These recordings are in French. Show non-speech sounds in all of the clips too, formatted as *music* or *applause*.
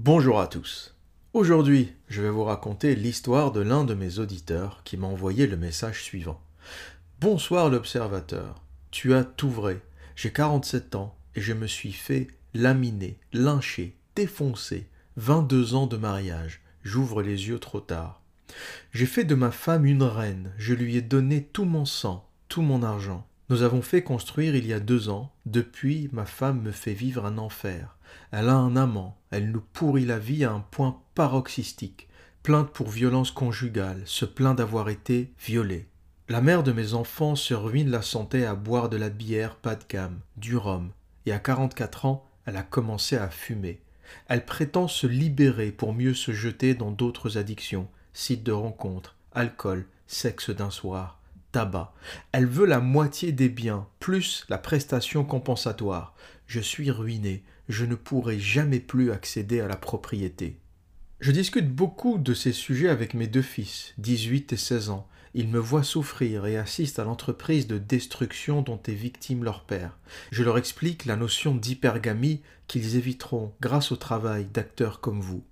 Bonjour à tous. Aujourd'hui, je vais vous raconter l'histoire de l'un de mes auditeurs qui m'a envoyé le message suivant. Bonsoir l'observateur. Tu as tout vrai. J'ai 47 ans et je me suis fait laminer, lyncher, défoncer. 22 ans de mariage. J'ouvre les yeux trop tard. J'ai fait de ma femme une reine. Je lui ai donné tout mon sang, tout mon argent. Nous avons fait construire il y a deux ans. Depuis, ma femme me fait vivre un enfer. Elle a un amant. Elle nous pourrit la vie à un point paroxystique. Plainte pour violence conjugale, se plaint d'avoir été violée. La mère de mes enfants se ruine la santé à boire de la bière pas de gamme, du rhum, et à 44 ans, elle a commencé à fumer. Elle prétend se libérer pour mieux se jeter dans d'autres addictions, sites de rencontres, alcool, sexe d'un soir tabac. Elle veut la moitié des biens, plus la prestation compensatoire. Je suis ruiné, je ne pourrai jamais plus accéder à la propriété. Je discute beaucoup de ces sujets avec mes deux fils, 18 et 16 ans. Ils me voient souffrir et assistent à l'entreprise de destruction dont est victime leur père. Je leur explique la notion d'hypergamie qu'ils éviteront grâce au travail d'acteurs comme vous.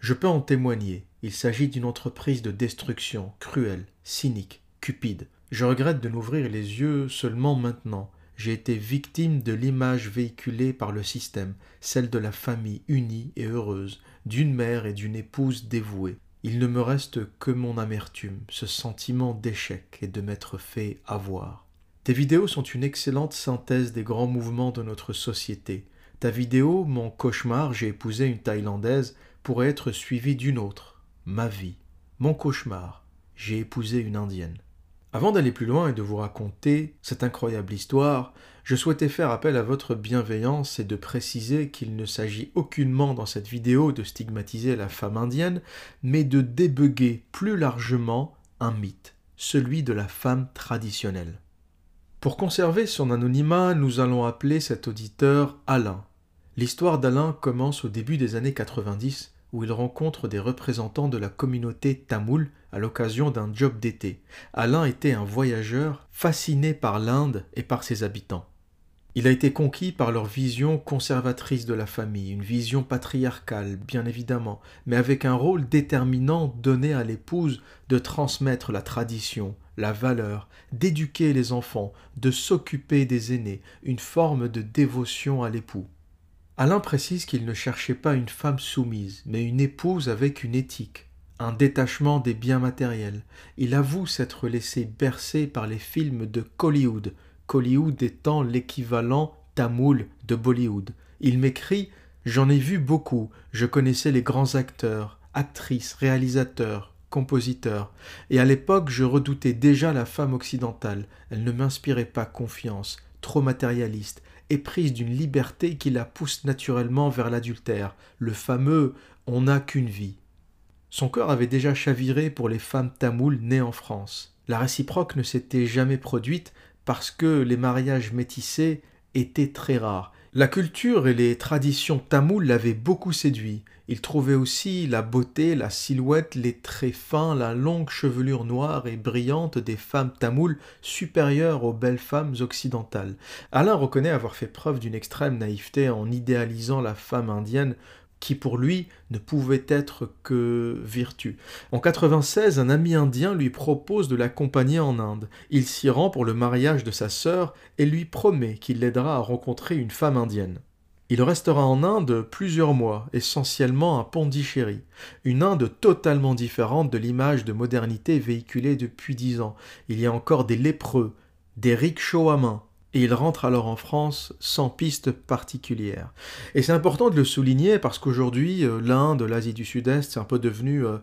Je peux en témoigner, il s'agit d'une entreprise de destruction cruelle, cynique, cupide. Je regrette de n'ouvrir les yeux seulement maintenant. J'ai été victime de l'image véhiculée par le système, celle de la famille unie et heureuse, d'une mère et d'une épouse dévouée. Il ne me reste que mon amertume, ce sentiment d'échec et de m'être fait avoir. Tes vidéos sont une excellente synthèse des grands mouvements de notre société. Ta vidéo, mon cauchemar, j'ai épousé une Thaïlandaise, pourrait être suivie d'une autre, ma vie. Mon cauchemar, j'ai épousé une Indienne. Avant d'aller plus loin et de vous raconter cette incroyable histoire, je souhaitais faire appel à votre bienveillance et de préciser qu'il ne s'agit aucunement dans cette vidéo de stigmatiser la femme indienne, mais de débugger plus largement un mythe, celui de la femme traditionnelle. Pour conserver son anonymat, nous allons appeler cet auditeur Alain. L'histoire d'Alain commence au début des années 90 où il rencontre des représentants de la communauté tamoule à l'occasion d'un job d'été. Alain était un voyageur fasciné par l'Inde et par ses habitants. Il a été conquis par leur vision conservatrice de la famille, une vision patriarcale, bien évidemment, mais avec un rôle déterminant donné à l'épouse de transmettre la tradition, la valeur, d'éduquer les enfants, de s'occuper des aînés, une forme de dévotion à l'époux. Alain précise qu'il ne cherchait pas une femme soumise, mais une épouse avec une éthique, un détachement des biens matériels. Il avoue s'être laissé bercer par les films de Collywood, Collywood étant l'équivalent tamoul de Bollywood. Il m'écrit J'en ai vu beaucoup, je connaissais les grands acteurs, actrices, réalisateurs, compositeurs, et à l'époque je redoutais déjà la femme occidentale, elle ne m'inspirait pas confiance, trop matérialiste, prise d'une liberté qui la pousse naturellement vers l'adultère, le fameux on n'a qu'une vie. Son cœur avait déjà chaviré pour les femmes tamoules nées en France. La réciproque ne s'était jamais produite parce que les mariages métissés étaient très rares la culture et les traditions tamoules l'avaient beaucoup séduit. Il trouvait aussi la beauté, la silhouette, les traits fins, la longue chevelure noire et brillante des femmes tamoules supérieures aux belles femmes occidentales. Alain reconnaît avoir fait preuve d'une extrême naïveté en idéalisant la femme indienne qui pour lui ne pouvait être que vertu. En 96, un ami indien lui propose de l'accompagner en Inde. Il s'y rend pour le mariage de sa sœur et lui promet qu'il l'aidera à rencontrer une femme indienne. Il restera en Inde plusieurs mois, essentiellement à Pondichéry, une Inde totalement différente de l'image de modernité véhiculée depuis dix ans. Il y a encore des lépreux, des rickshaws à main, et il rentre alors en France sans piste particulière. Et c'est important de le souligner parce qu'aujourd'hui, euh, l'Inde, l'Asie du Sud-Est, c'est un peu devenu euh,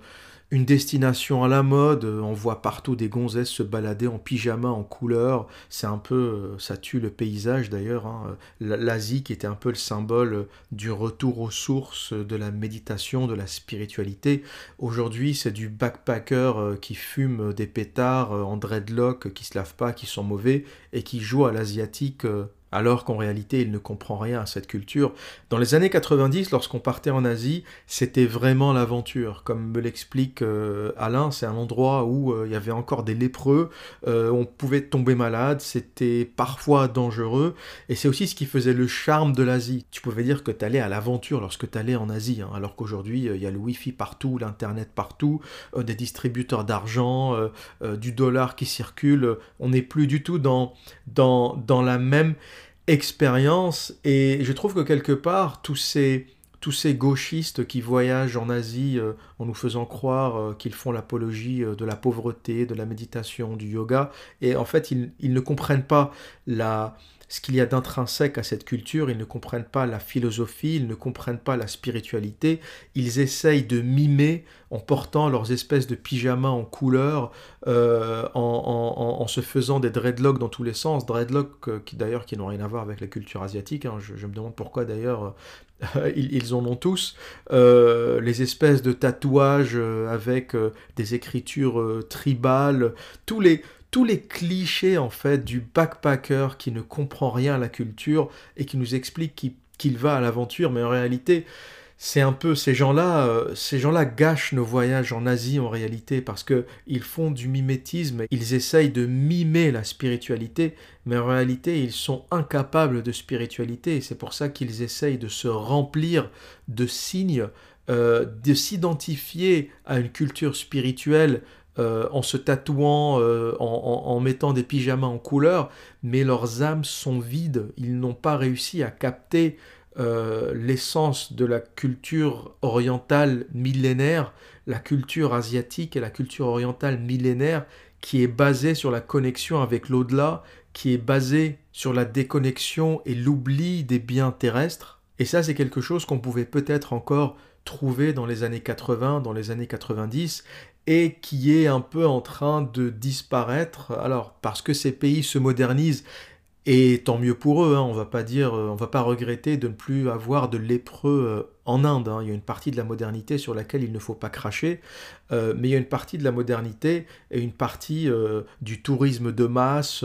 une destination à la mode. On voit partout des gonzesses se balader en pyjama, en couleur. C'est un peu, euh, ça tue le paysage d'ailleurs. Hein. L'Asie qui était un peu le symbole du retour aux sources, de la méditation, de la spiritualité. Aujourd'hui, c'est du backpacker euh, qui fume des pétards euh, en dreadlock, qui se lave pas, qui sont mauvais et qui joue à l'asiatique alors qu'en réalité il ne comprend rien à cette culture. Dans les années 90, lorsqu'on partait en Asie, c'était vraiment l'aventure. Comme me l'explique euh, Alain, c'est un endroit où euh, il y avait encore des lépreux, euh, on pouvait tomber malade, c'était parfois dangereux, et c'est aussi ce qui faisait le charme de l'Asie. Tu pouvais dire que tu allais à l'aventure lorsque tu allais en Asie, hein, alors qu'aujourd'hui il y a le Wi-Fi partout, l'Internet partout, des distributeurs d'argent, du dollar qui circule, on n'est plus du tout dans, dans, dans la même expérience et je trouve que quelque part tous ces tous ces gauchistes qui voyagent en Asie euh, en nous faisant croire euh, qu'ils font l'apologie euh, de la pauvreté, de la méditation, du yoga, et en fait ils, ils ne comprennent pas la, ce qu'il y a d'intrinsèque à cette culture, ils ne comprennent pas la philosophie, ils ne comprennent pas la spiritualité, ils essayent de mimer en portant leurs espèces de pyjamas en couleur, en, se faisant des dreadlocks dans tous les sens, dreadlocks euh, qui d'ailleurs qui n'ont rien à voir avec la culture asiatique, hein. je, me demande pourquoi d'ailleurs euh, *laughs* ils, en ont tous, les espèces de tatouages avec des écritures tribales, tous les, tous les clichés en fait du backpacker qui ne comprend rien à la culture et qui nous explique qu'il va à l'aventure, mais en réalité, c'est un peu ces gens-là, euh, ces gens-là gâchent nos voyages en Asie en réalité parce que ils font du mimétisme, ils essayent de mimer la spiritualité, mais en réalité ils sont incapables de spiritualité et c'est pour ça qu'ils essayent de se remplir de signes, euh, de s'identifier à une culture spirituelle euh, en se tatouant, en, mettant des pyjamas en couleur, mais leurs âmes sont vides. Ils n'ont pas réussi à capter euh, l'essence de la culture orientale millénaire, la culture asiatique et la culture orientale millénaire qui est basée sur la connexion avec l'au-delà, qui est basée sur la déconnexion et l'oubli des biens terrestres. Et ça, c'est quelque chose qu'on pouvait peut-être encore trouver dans les années 80, dans les années 90, et qui est un peu en train de disparaître. Alors, parce que ces pays se modernisent, et tant mieux pour eux, hein, on va pas dire, euh, on va pas regretter de ne plus avoir de lépreux euh, en Inde. Hein. Il y a une partie de la modernité sur laquelle il ne faut pas cracher, euh, mais il y a une partie de la modernité et une partie du tourisme de masse,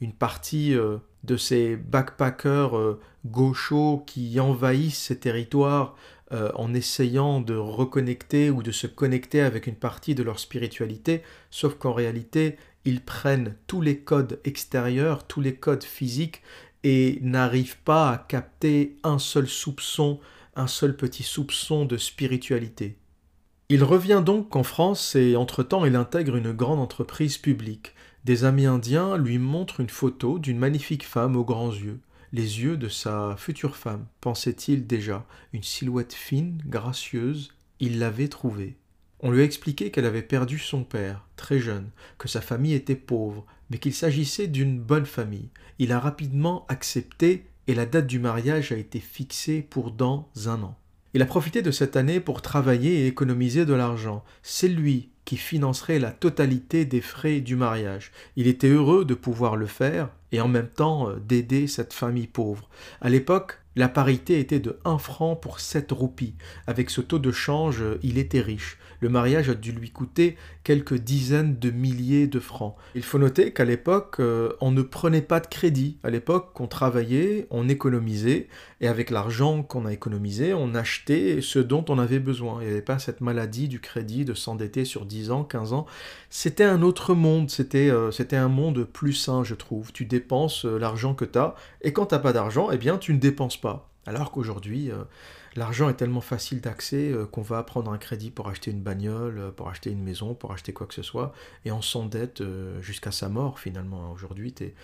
une partie de ces backpackers gauchos qui envahissent ces territoires en essayant de reconnecter ou de se connecter avec une partie de leur spiritualité, sauf qu'en réalité, ils prennent tous les codes extérieurs, tous les codes physiques, et n'arrivent pas à capter un seul soupçon, un seul petit soupçon de spiritualité. Il revient donc qu'en France et entre-temps il intègre une grande entreprise publique. Des amis indiens lui montrent une photo d'une magnifique femme aux grands yeux les yeux de sa future femme, pensait-il déjà, une silhouette fine, gracieuse, il l'avait trouvée. On lui a expliqué qu'elle avait perdu son père, très jeune, que sa famille était pauvre, mais qu'il s'agissait d'une bonne famille. Il a rapidement accepté et la date du mariage a été fixée pour dans un an. Il a profité de cette année pour travailler et économiser de l'argent. C'est lui qui financerait la totalité des frais du mariage. Il était heureux de pouvoir le faire et en même temps euh, d'aider cette famille pauvre. À l'époque, la parité était de 1 franc pour 7 roupies. Avec ce taux de change, euh, il était riche. Le mariage a dû lui coûter quelques dizaines de milliers de francs. Il faut noter qu'à l'époque, euh, on ne prenait pas de crédit. À l'époque, on travaillait, on économisait, et avec l'argent qu'on a économisé, on achetait ce dont on avait besoin. Il n'y avait pas cette maladie du crédit, de s'endetter sur 10 ans, 15 ans. C'était un autre monde, c'était euh, c'était un monde plus sain, je trouve. Tu dépenses euh, l'argent que tu as, et quand tu n'as pas d'argent, eh bien, tu ne dépenses pas. Alors qu'aujourd'hui, L'argent est tellement facile d'accès euh, qu'on va prendre un crédit pour acheter une bagnole, euh, pour acheter une maison, pour acheter quoi que ce soit, et on s'endette euh, jusqu'à sa mort finalement. Aujourd'hui, tu es,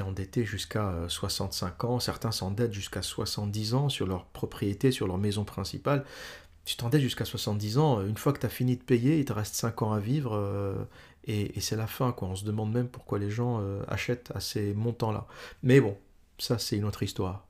endetté jusqu'à 65 ans, certains s'endettent jusqu'à 70 ans sur leur propriété, sur leur maison principale. Tu t'endettes jusqu'à 70 ans, une fois que tu as fini de payer, il te reste 5 ans à vivre, et, c'est la fin. Quoi. On se demande même pourquoi les gens achètent à ces montants-là. Mais bon, ça c'est une autre histoire.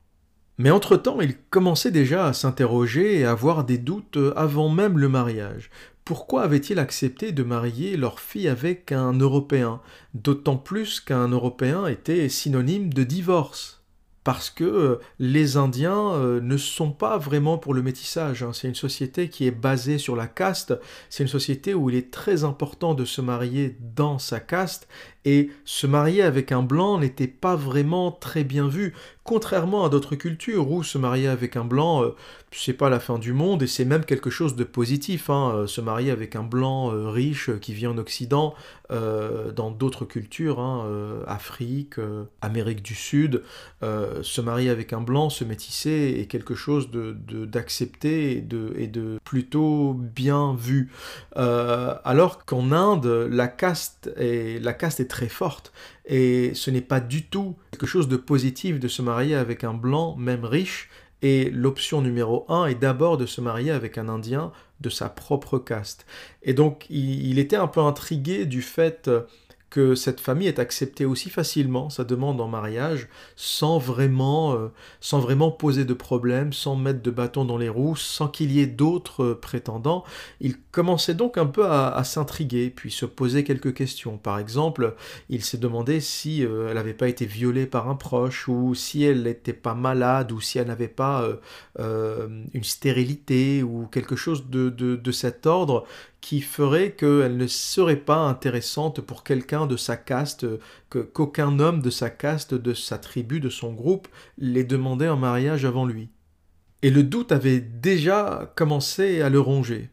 Mais entre-temps, il commençait déjà à s'interroger et à avoir des doutes avant même le mariage. Pourquoi avait-il accepté de marier leur fille avec un Européen? D'autant plus qu'un Européen était synonyme de divorce parce que euh, les Indiens euh, ne sont pas vraiment pour le métissage. Hein. C'est une société qui est basée sur la caste. C'est une société où il est très important de se marier dans sa caste Et se marier avec un blanc n'était pas vraiment très bien vu, contrairement à d'autres cultures où se marier avec un blanc, euh, c'est pas la fin du monde et c'est même quelque chose de positif. Hein. Euh, se marier avec un blanc euh, riche qui vit en Occident, dans d'autres cultures, hein, Afrique, Amérique du Sud, se marier avec un blanc, se métisser est quelque chose de d'accepté et de, et de plutôt bien vu. alors qu'en Inde, la caste est, la caste est très forte et ce n'est pas du tout quelque chose de positif de se marier avec un blanc, même riche, et l'option numéro un est d'abord de se marier avec un Indien de sa propre caste. Et donc il, était un peu intrigué du fait que cette famille est acceptée aussi facilement sa demande en mariage sans vraiment, euh, sans vraiment poser de problème, sans mettre de bâton dans les roues, sans qu'il y ait d'autres prétendants. Il commençait donc un peu à, s'intriguer, puis se poser quelques questions. Par exemple, il s'est demandé si euh, elle n'avait pas été violée par un proche, ou si elle n'était pas malade, ou si elle n'avait pas euh, une stérilité, ou quelque chose de, de cet ordre qui ferait qu'elle ne serait pas intéressante pour quelqu'un de sa caste, que, qu'aucun homme de sa caste, de sa tribu, de son groupe, les demandait en mariage avant lui. Et le doute avait déjà commencé à le ronger.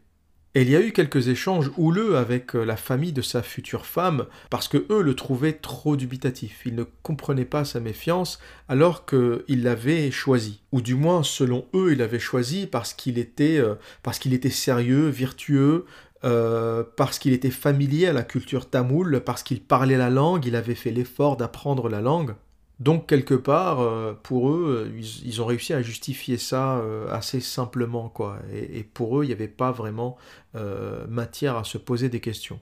Il y a eu quelques échanges houleux avec euh, la famille de sa future femme, parce que eux le trouvaient trop dubitatif. Ils ne comprenaient pas sa méfiance, alors qu'il l'avait choisi. Ou du moins, selon eux, il l'avait choisi parce qu'il était, euh, parce qu'il était sérieux, virtueux, euh, parce qu'il était familier à la culture tamoule, parce qu'il parlait la langue, il avait fait l'effort d'apprendre la langue. Donc quelque part, euh, pour eux, ils, ont réussi à justifier ça euh, assez simplement, quoi. Et, pour eux, il n'y avait pas vraiment matière à se poser des questions.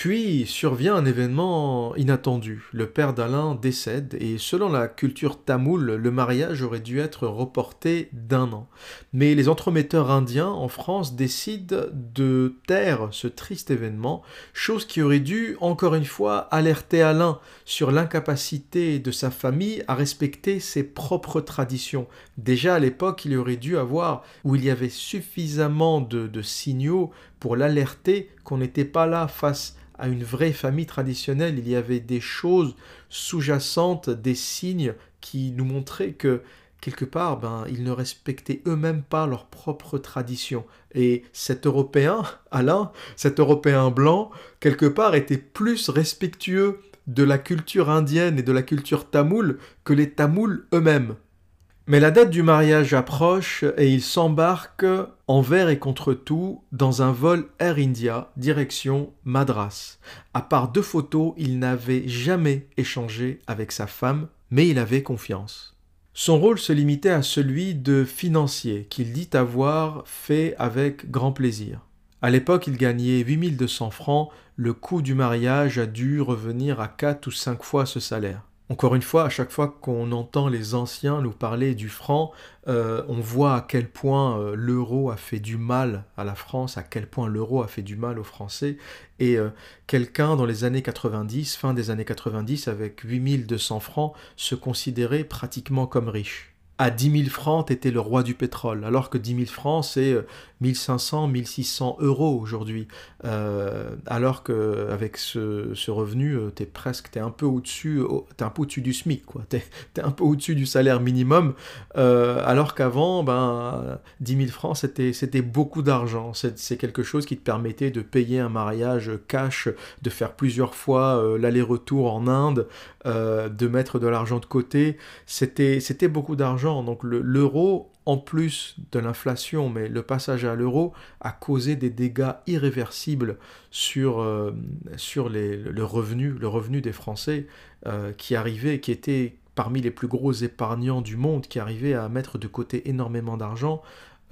Puis survient un événement inattendu. Le père d'Alain décède et selon la culture tamoule, le mariage aurait dû être reporté d'un an. Mais les entremetteurs indiens en France décident de taire ce triste événement, chose qui aurait dû encore une fois alerter Alain sur l'incapacité de sa famille à respecter ses propres traditions. Déjà à l'époque, il aurait dû avoir, où il y avait suffisamment de, signaux pour l'alerter qu'on n'était pas là face à une vraie famille traditionnelle, il y avait des choses sous-jacentes, des signes qui nous montraient que quelque part, ben, ils ne respectaient eux-mêmes pas leur propre tradition. Et cet Européen, *laughs* Alain, cet Européen blanc, quelque part, était plus respectueux de la culture indienne et de la culture tamoule que les Tamouls eux-mêmes. Mais la date du mariage approche et il s'embarque envers et contre tout dans un vol Air India direction Madras. À part deux photos, il n'avait jamais échangé avec sa femme, mais il avait confiance. Son rôle se limitait à celui de financier qu'il dit avoir fait avec grand plaisir. À l'époque, il gagnait 8200 francs, le coût du mariage a dû revenir à 4 ou 5 fois ce salaire. Encore une fois, à chaque fois qu'on entend les anciens nous parler du franc, euh, on voit à quel point euh, l'euro a fait du mal à la France, à quel point l'euro a fait du mal aux Français. Et euh, quelqu'un dans les années 90, fin des années 90, avec 8200 francs, se considérait pratiquement comme riche à 10 000 francs, tu étais le roi du pétrole, alors que 10 000 francs, c'est 1500, 1600 euros aujourd'hui. Euh, alors qu'avec ce, ce revenu, euh, tu es presque, un peu au-dessus du SMIC. Tu es, un peu au-dessus du salaire minimum, euh, alors qu'avant, ben, 10 000 francs, c'était beaucoup d'argent. C'est quelque chose qui te permettait de payer un mariage cash, de faire plusieurs fois l'aller-retour en Inde, de mettre de l'argent de côté. C'était beaucoup d'argent donc l'euro, en plus de l'inflation, mais le passage à l'euro a causé des dégâts irréversibles sur, euh, le, revenu, des Français euh, qui arrivaient, qui étaient parmi les plus gros épargnants du monde, qui arrivaient à mettre de côté énormément d'argent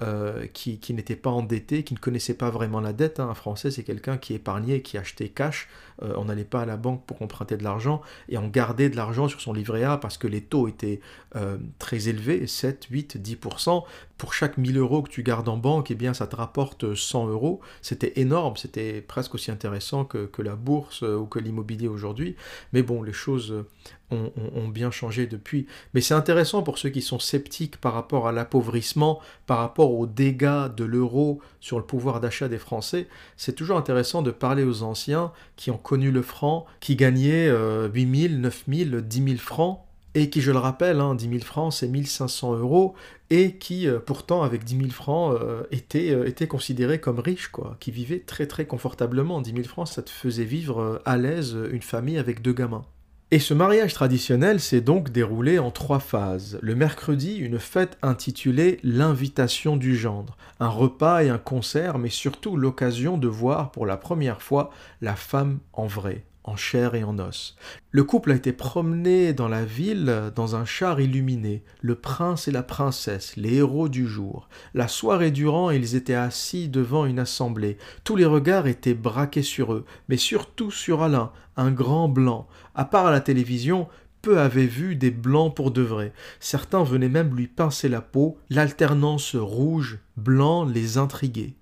euh, qui, qui n'était pas endetté, qui ne connaissait pas vraiment la dette. Hein. Un Français, c'est quelqu'un qui épargnait, qui achetait cash. Euh, on n'allait pas à la banque pour emprunter de l'argent et on gardait de l'argent sur son livret A parce que les taux étaient euh, très élevés, 7, 8, 10%. pour chaque 1000 euros que tu gardes en banque, eh bien, ça te rapporte 100 euros. C'était énorme, c'était presque aussi intéressant que, la bourse ou que l'immobilier aujourd'hui. Mais bon, les choses ont, ont, bien changé depuis. Mais c'est intéressant pour ceux qui sont sceptiques par rapport à l'appauvrissement, par rapport aux dégâts de l'euro sur le pouvoir d'achat des Français. C'est toujours intéressant de parler aux anciens qui ont connu le franc, qui gagnaient 8000, 9000, 10 000 francs et qui, je le rappelle, hein, 10 000 francs, c'est 1500 euros, et qui, euh, pourtant, avec 10 000 francs, euh, était, euh, était considéré comme riche, quoi, qui vivait très très confortablement. 10 000 francs, ça te faisait vivre à l'aise une famille avec deux gamins. Et ce mariage traditionnel s'est donc déroulé en trois phases. Le mercredi, une fête intitulée L'invitation du gendre, un repas et un concert, mais surtout l'occasion de voir pour la première fois la femme en vrai en chair et en os. Le couple a été promené dans la ville dans un char illuminé, le prince et la princesse, les héros du jour. La soirée durant, ils étaient assis devant une assemblée. Tous les regards étaient braqués sur eux, mais surtout sur Alain, un grand blanc. À part à la télévision, peu avaient vu des blancs pour de vrai. Certains venaient même lui pincer la peau, l'alternance rouge-blanc les intriguait.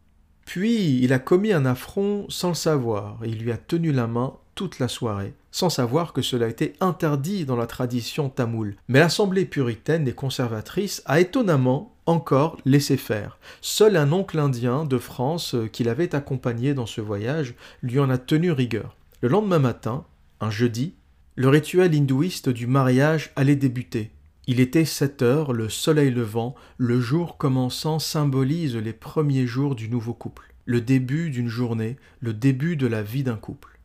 Puis il a commis un affront sans le savoir, il lui a tenu la main toute la soirée, sans savoir que cela était interdit dans la tradition tamoule. Mais l'Assemblée puritaine et conservatrice a étonnamment encore laissé faire. Seul un oncle indien de France euh, qui l'avait accompagné dans ce voyage lui en a tenu rigueur. Le lendemain matin, un jeudi, le rituel hindouiste du mariage allait débuter. Il était sept heures, le soleil levant, le jour commençant symbolise les premiers jours du nouveau couple, le début d'une journée, le début de la vie d'un couple.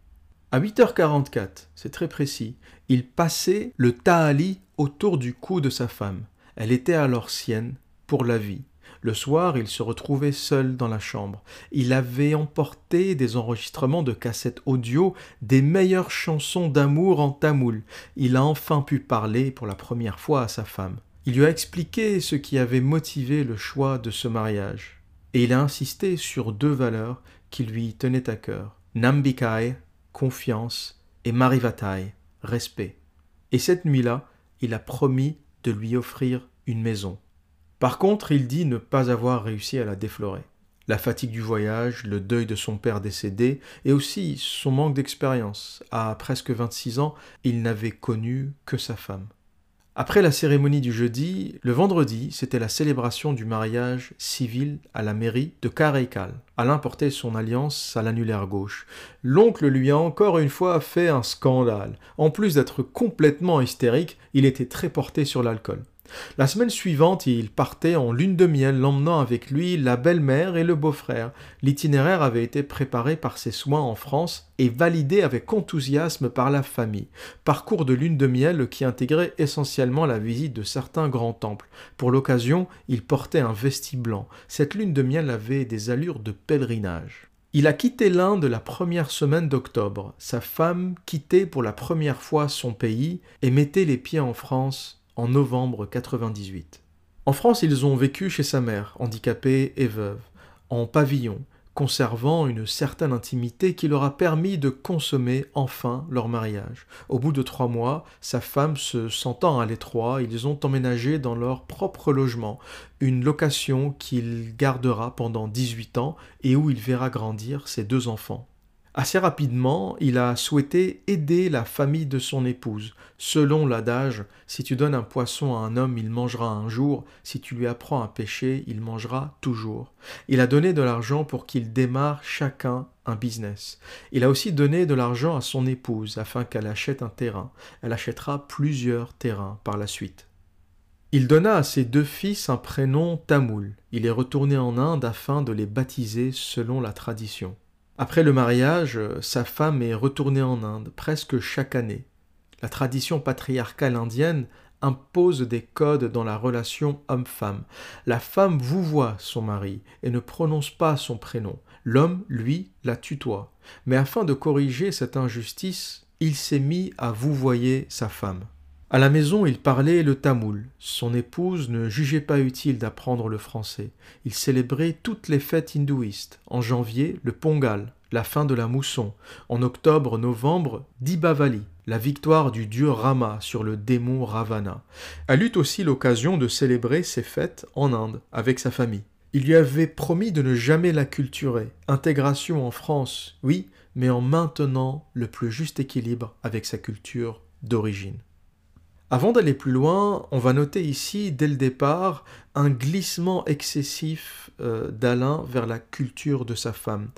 À 8h44, c'est très précis, il passait le ta'ali autour du cou de sa femme. Elle était alors sienne pour la vie. Le soir, il se retrouvait seul dans la chambre. Il avait emporté des enregistrements de cassettes audio des meilleures chansons d'amour en tamoul. Il a enfin pu parler pour la première fois à sa femme. Il lui a expliqué ce qui avait motivé le choix de ce mariage. Et il a insisté sur deux valeurs qui lui tenaient à cœur. Nambikai, confiance, et Marivatai, respect. Et cette nuit-là, il a promis de lui offrir une maison. Par contre, il dit ne pas avoir réussi à la déflorer. La fatigue du voyage, le deuil de son père décédé, et aussi son manque d'expérience. À presque 26 ans, il n'avait connu que sa femme. Après la cérémonie du jeudi, le vendredi, c'était la célébration du mariage civil à la mairie de Kareikal. Alain portait son alliance à l'annulaire gauche. L'oncle lui a encore une fois fait un scandale. En plus d'être complètement hystérique, il était très porté sur l'alcool. La semaine suivante, il partait en lune de miel, l'emmenant avec lui la belle-mère et le beau-frère. L'itinéraire avait été préparé par ses soins en France et validé avec enthousiasme par la famille. Parcours de lune de miel qui intégrait essentiellement la visite de certains grands temples. Pour l'occasion, il portait un vestis blanc. Cette lune de miel avait des allures de pèlerinage. Il a quitté l'Inde la première semaine d'octobre. Sa femme quittait pour la première fois son pays et mettait les pieds en France en novembre 98. En France, ils ont vécu chez sa mère, handicapée et veuve, en pavillon, conservant une certaine intimité qui leur a permis de consommer enfin leur mariage. Au bout de trois mois, sa femme se sentant à l'étroit, ils ont emménagé dans leur propre logement, une location qu'il gardera pendant 18 ans et où il verra grandir ses deux enfants. Assez rapidement, il a souhaité aider la famille de son épouse. Selon l'adage, si tu donnes un poisson à un homme, il mangera un jour, si tu lui apprends à pêcher, il mangera toujours. Il a donné de l'argent pour qu'ils démarrent chacun un business. Il a aussi donné de l'argent à son épouse afin qu'elle achète un terrain. Elle achètera plusieurs terrains par la suite. Il donna à ses deux fils un prénom tamoul. Il est retourné en Inde afin de les baptiser selon la tradition. Après le mariage, sa femme est retournée en Inde presque chaque année. La tradition patriarcale indienne impose des codes dans la relation homme-femme. La femme vous voit son mari et ne prononce pas son prénom. L'homme, lui, la tutoie. Mais afin de corriger cette injustice, il s'est mis à vous voyer sa femme. À la maison, il parlait le tamoul. Son épouse ne jugeait pas utile d'apprendre le français. Il célébrait toutes les fêtes hindouistes. En janvier, le Pongal, la fin de la mousson. En octobre-novembre, Dibavali, la victoire du dieu Rama sur le démon Ravana. Elle eut aussi l'occasion de célébrer ses fêtes en Inde avec sa famille. Il lui avait promis de ne jamais la culturer. Intégration en France, oui, mais en maintenant le plus juste équilibre avec sa culture d'origine. Avant d'aller plus loin, on va noter ici, dès le départ, un glissement excessif euh, d'Alain vers la culture de sa femme.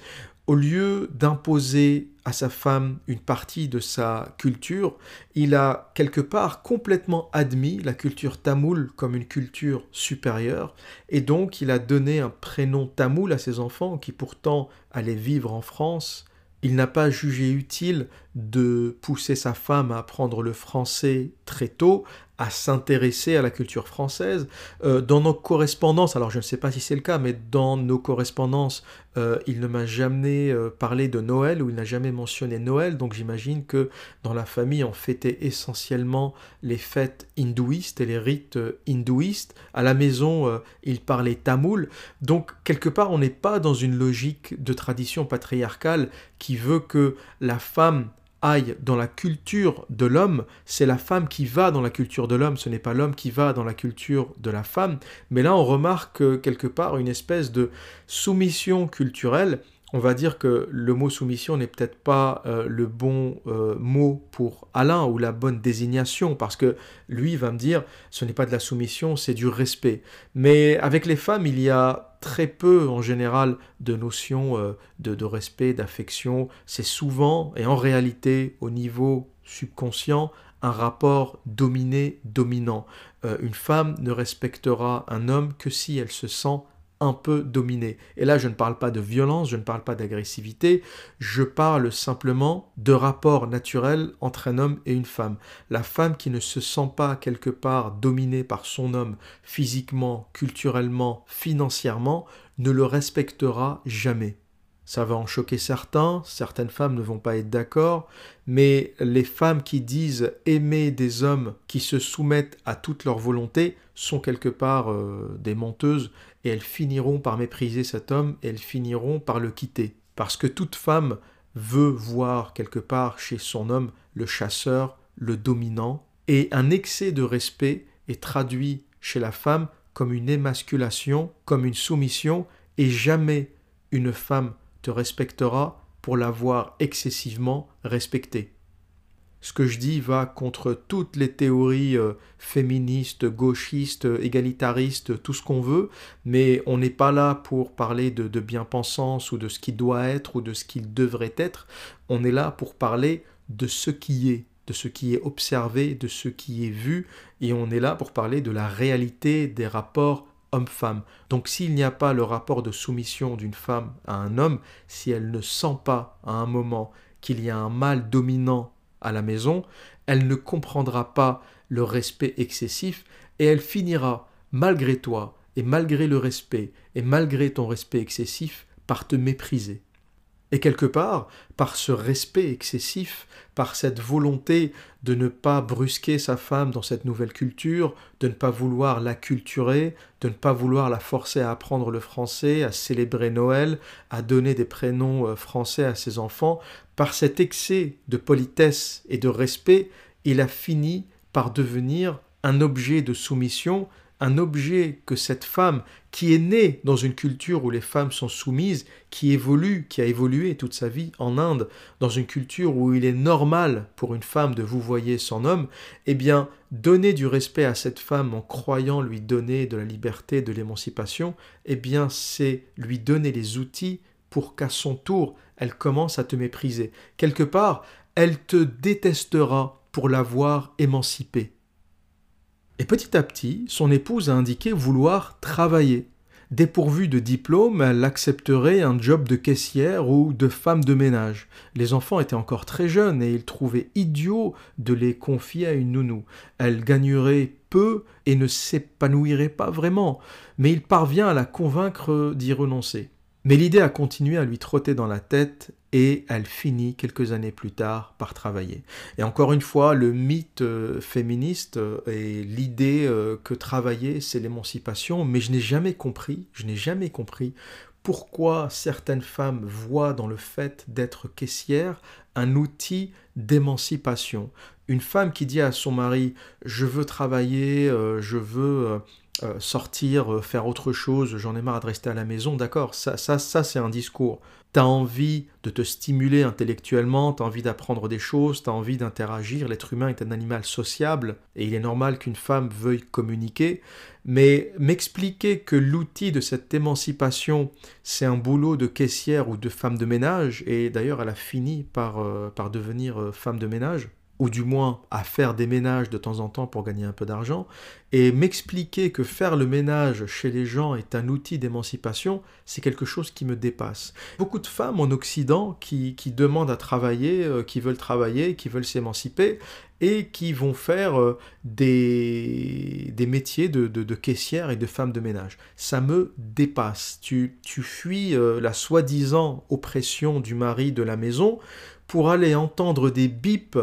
Au lieu d'imposer à sa femme une partie de sa culture, il a quelque part complètement admis la culture tamoule comme une culture supérieure, et donc il a donné un prénom tamoul à ses enfants qui pourtant allaient vivre en France il n'a pas jugé utile de pousser sa femme à apprendre le français très tôt, à s'intéresser à la culture française. Euh, dans nos correspondances, alors je ne sais pas si c'est le cas, mais dans nos correspondances, euh, il ne m'a jamais euh, parlé de Noël ou il n'a jamais mentionné Noël, donc j'imagine que dans la famille, on fêtait essentiellement les fêtes hindouistes et les rites hindouistes. À la maison, il parlait tamoul, donc quelque part, on n'est pas dans une logique de tradition patriarcale qui veut que la femme dans la culture de l'homme, c'est la femme qui va dans la culture de l'homme, ce n'est pas l'homme qui va dans la culture de la femme. Mais là, on remarque quelque part une espèce de soumission culturelle on va dire que le mot soumission n'est peut-être pas euh, le bon euh, mot pour Alain ou la bonne désignation, parce que lui va me dire ce n'est pas de la soumission, c'est du respect. Mais avec les femmes, il y a très peu en général de notions euh, de, respect, d'affection. C'est souvent, et en réalité, au niveau subconscient, un rapport dominé-dominant. une femme ne respectera un homme que si elle se sent un peu dominé. Et là, je ne parle pas de violence, je ne parle pas d'agressivité, je parle simplement de rapport naturel entre un homme et une femme. La femme qui ne se sent pas quelque part dominée par son homme physiquement, culturellement, financièrement, ne le respectera jamais. Ça va en choquer certains, certaines femmes ne vont pas être d'accord, mais les femmes qui disent aimer des hommes qui se soumettent à toute leur volonté sont quelque part euh, des menteuses et elles finiront par mépriser cet homme et elles finiront par le quitter. Parce que toute femme veut voir quelque part chez son homme le chasseur, le dominant, et un excès de respect est traduit chez la femme comme une émasculation, comme une soumission, et jamais une femme te respectera pour l'avoir excessivement respecté. Ce que je dis va contre toutes les théories euh, féministes, gauchistes, égalitaristes, tout ce qu'on veut, mais on n'est pas là pour parler de, bien-pensance ou de ce qui doit être ou de ce qu'il devrait être, on est là pour parler de ce qui est, de ce qui est observé, de ce qui est vu, et on est là pour parler de la réalité des rapports homme-femme. Donc s'il n'y a pas le rapport de soumission d'une femme à un homme, si elle ne sent pas à un moment qu'il y a un mâle dominant à la maison, elle ne comprendra pas le respect excessif et elle finira, malgré toi, et malgré le respect, et malgré ton respect excessif, par te mépriser. Et quelque part, par ce respect excessif, par cette volonté de ne pas brusquer sa femme dans cette nouvelle culture, de ne pas vouloir la culturer, de ne pas vouloir la forcer à apprendre le français, à célébrer Noël, à donner des prénoms euh, français à ses enfants, par cet excès de politesse et de respect, il a fini par devenir un objet de soumission un objet que cette femme, qui est née dans une culture où les femmes sont soumises, qui évolue, qui a évolué toute sa vie en Inde, dans une culture où il est normal pour une femme de vous voyer son homme, eh bien, donner du respect à cette femme en croyant lui donner de la liberté, de l'émancipation, eh bien, c'est lui donner les outils pour qu'à son tour, elle commence à te mépriser. Quelque part, elle te détestera pour l'avoir émancipée. Et petit à petit, son épouse a indiqué vouloir travailler. Dépourvue de diplôme, elle accepterait un job de caissière ou de femme de ménage. Les enfants étaient encore très jeunes et il trouvait idiot de les confier à une nounou. Elle gagnerait peu et ne s'épanouirait pas vraiment, mais il parvient à la convaincre d'y renoncer. Mais l'idée a continué à lui trotter dans la tête et elle finit quelques années plus tard par travailler. Et encore une fois, le mythe euh, féministe euh, et l'idée euh, que travailler, c'est l'émancipation, mais je n'ai jamais compris, je n'ai jamais compris pourquoi certaines femmes voient dans le fait d'être caissière un outil d'émancipation. Une femme qui dit à son mari je veux travailler, je veux sortir, faire autre chose, j'en ai marre de rester à la maison, d'accord, ça, ça, ça c'est un discours. Tu envie de te stimuler intellectuellement, tu envie d'apprendre des choses, tu as envie d'interagir, l'être humain est un animal sociable, et il est normal qu'une femme veuille communiquer, mais m'expliquer que l'outil de cette émancipation, c'est un boulot de caissière ou de femme de ménage, et d'ailleurs elle a fini par, par devenir femme de ménage, ou du moins à faire des ménages de temps en temps pour gagner un peu d'argent, et m'expliquer que faire le ménage chez les gens est un outil d'émancipation, c'est quelque chose qui me dépasse. Beaucoup de femmes en Occident qui, demandent à travailler, euh, qui veulent travailler, qui veulent s'émanciper, et qui vont faire euh, des, des métiers de, de, caissière et de femme de ménage. Ça me dépasse. Tu, tu fuis euh, la soi-disant oppression du mari de la maison pour aller entendre des bips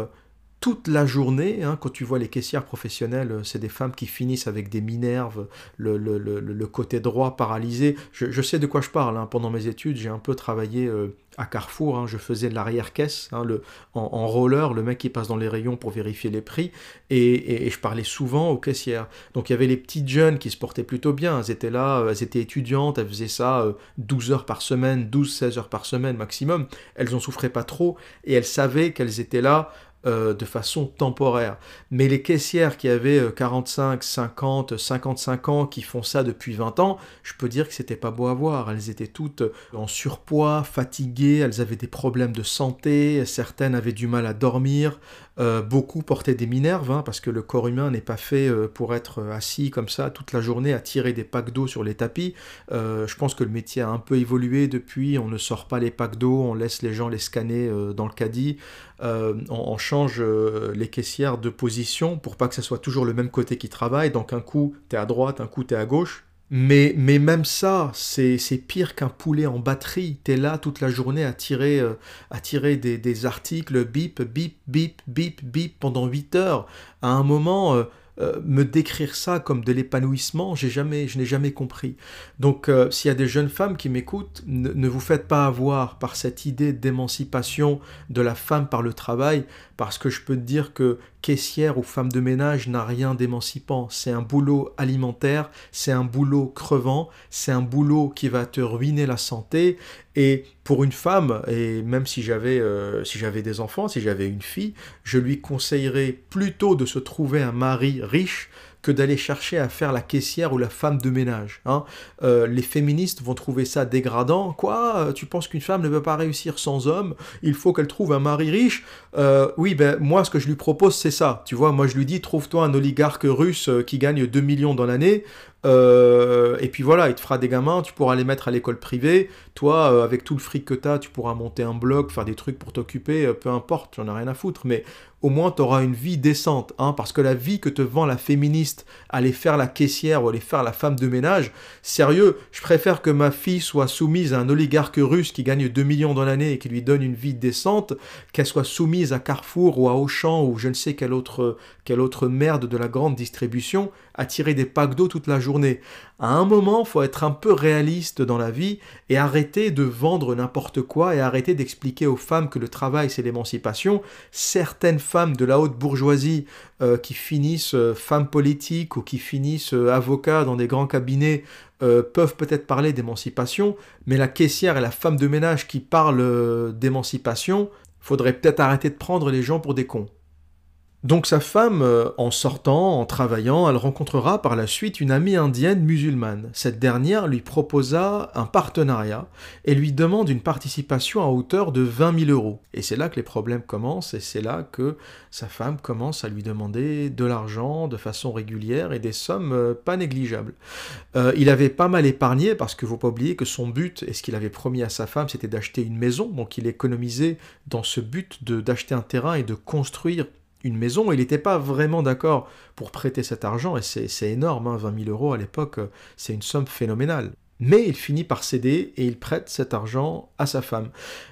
toute la journée. Hein, quand tu vois les caissières professionnelles, c'est des femmes qui finissent avec des minerves, le, le, côté droit paralysé. Je, sais de quoi je parle. Hein. Pendant mes études, j'ai un peu travaillé euh, à Carrefour. Hein. Je faisais l'arrière-caisse, le, en, roller, le mec qui passe dans les rayons pour vérifier les prix. Et, je parlais souvent aux caissières. Donc il y avait les petites jeunes qui se portaient plutôt bien. Elles étaient là, elles étaient étudiantes, elles faisaient ça 12 euh, heures par semaine, 12-16 heures par semaine maximum. Elles en souffraient pas trop et elles savaient qu'elles étaient là euh, de façon temporaire. Mais les caissières qui avaient 45, 50, 55 ans, qui font ça depuis 20 ans, je peux dire que c'était pas beau à voir. Elles étaient toutes en surpoids, fatiguées, elles avaient des problèmes de santé, certaines avaient du mal à dormir, euh, beaucoup portaient des minerves, hein, parce que le corps humain n'est pas fait euh, pour être assis comme ça toute la journée à tirer des packs d'eau sur les tapis. Euh, je pense que le métier a un peu évolué depuis, on ne sort pas les packs d'eau, on laisse les gens les scanner dans le caddie, on, change les caissières de position pour pas que ce soit toujours le même côté qui travaille, donc un coup t'es à droite, un coup t'es à gauche, mais, mais même ça, c'est pire qu'un poulet en batterie. T'es là toute la journée à tirer, euh, à tirer des, des, articles bip, bip, bip, bip, bip pendant 8 heures. À un moment, euh, euh, me décrire ça comme de l'épanouissement, j'ai jamais, je n'ai jamais compris. Donc, euh, s'il y a des jeunes femmes qui m'écoutent, ne, vous faites pas avoir par cette idée d'émancipation de la femme par le travail, parce que je peux te dire que caissière ou femme de ménage n'a rien d'émancipant. C'est un boulot alimentaire, c'est un boulot crevant, c'est un boulot qui va te ruiner la santé. Et pour une femme, et même si j'avais euh, si j'avais des enfants, si j'avais une fille, je lui conseillerais plutôt de se trouver un mari riche que d'aller chercher à faire la caissière ou la femme de ménage. Hein. Euh, les féministes vont trouver ça dégradant. Quoi? Tu penses qu'une femme ne peut pas réussir sans homme? Il faut qu'elle trouve un mari riche? Euh, Oui, ben moi, ce que je lui propose, c'est ça. Tu vois, moi, je lui dis, trouve-toi un oligarque russe qui gagne 2 millions dans l'année. Euh, et puis voilà, il te fera des gamins, tu pourras les mettre à l'école privée. Toi, euh, avec tout le fric que tu as, tu pourras monter un blog, faire des trucs pour t'occuper, euh, peu importe, j'en ai rien à foutre. Mais au moins, tu auras une vie décente. Hein, parce que la vie que te vend la féministe, aller faire la caissière ou aller faire la femme de ménage, sérieux, je préfère que ma fille soit soumise à un oligarque russe qui gagne 2 millions dans l'année et qui lui donne une vie décente, qu'elle soit soumise à Carrefour ou à Auchan ou je ne sais quelle autre, quelle autre merde de la grande distribution, à tirer des packs d'eau toute la journée. À un moment, faut être un peu réaliste dans la vie et arrêter de vendre n'importe quoi et arrêter d'expliquer aux femmes que le travail c'est l'émancipation. Certaines femmes de la haute bourgeoisie euh, qui finissent euh, femmes politiques ou qui finissent euh, avocats dans des grands cabinets peuvent peut-être parler d'émancipation, mais la caissière et la femme de ménage qui parlent d'émancipation, faudrait peut-être arrêter de prendre les gens pour des cons. Donc sa femme, euh, en sortant, en travaillant, elle rencontrera par la suite une amie indienne musulmane. Cette dernière lui proposa un partenariat et lui demande une participation à hauteur de 20 000 euros. Et c'est là que les problèmes commencent et c'est là que sa femme commence à lui demander de l'argent de façon régulière et des sommes euh, pas négligeables. Euh, il avait pas mal épargné parce que faut pas oublier que son but et ce qu'il avait promis à sa femme c'était d'acheter une maison. Donc il économisait dans ce but d'acheter un terrain et de construire une maison. Il n'était pas vraiment d'accord pour prêter cet argent, et c'est énorme, 20 hein, 000 euros à l'époque, c'est une somme phénoménale. Mais il finit par céder et il prête cet argent à sa femme.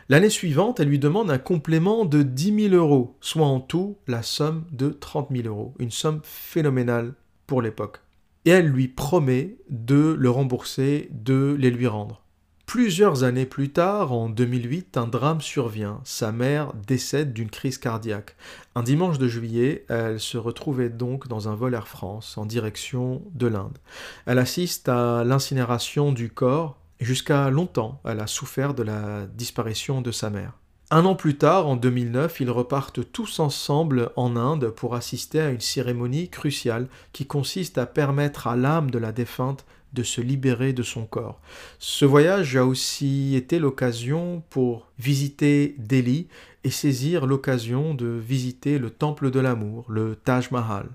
L'année suivante, elle lui demande un complément de 10 000 euros, soit en tout la somme de 30 000 euros. Une somme phénoménale pour l'époque. Et elle lui promet de le rembourser, de les lui rendre. Plusieurs années plus tard, en 2008, un drame survient. Sa mère décède d'une crise cardiaque. Un dimanche de juillet, elle se retrouvait donc dans un vol Air France en direction de l'Inde. Elle assiste à l'incinération du corps jusqu'à longtemps, elle a souffert de la disparition de sa mère. Un an plus tard, en 2009, ils repartent tous ensemble en Inde pour assister à une cérémonie cruciale qui consiste à permettre à l'âme de la défunte de se libérer de son corps. Ce voyage a aussi été l'occasion pour visiter Delhi et saisir l'occasion de visiter le temple de l'amour, le Taj Mahal.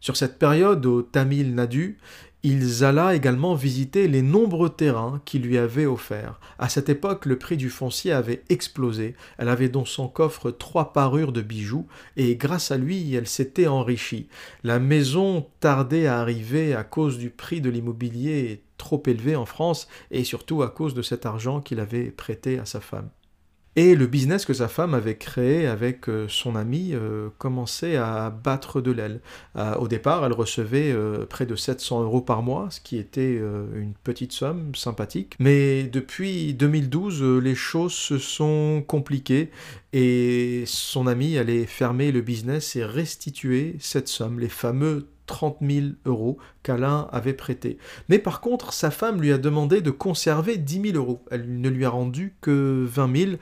Sur cette période au Tamil Nadu, il alla également visiter les nombreux terrains qu'il lui avait offerts. À cette époque, le prix du foncier avait explosé. Elle avait dans son coffre trois parures de bijoux, et grâce à lui, elle s'était enrichie. La maison tardait à arriver à cause du prix de l'immobilier trop élevé en France, et surtout à cause de cet argent qu'il avait prêté à sa femme. Et le business que sa femme avait créé avec euh, son ami euh, commençait à battre de l'aile. Euh, au départ, elle recevait près de 700 euros par mois, ce qui était une petite somme sympathique. Mais depuis 2012, les choses se sont compliquées et son ami allait fermer le business et restituer cette somme, les fameux 30 000 euros qu'Alain avait prêté. Mais par contre, sa femme lui a demandé de conserver 10 000 euros. Elle ne lui a rendu que 20 000,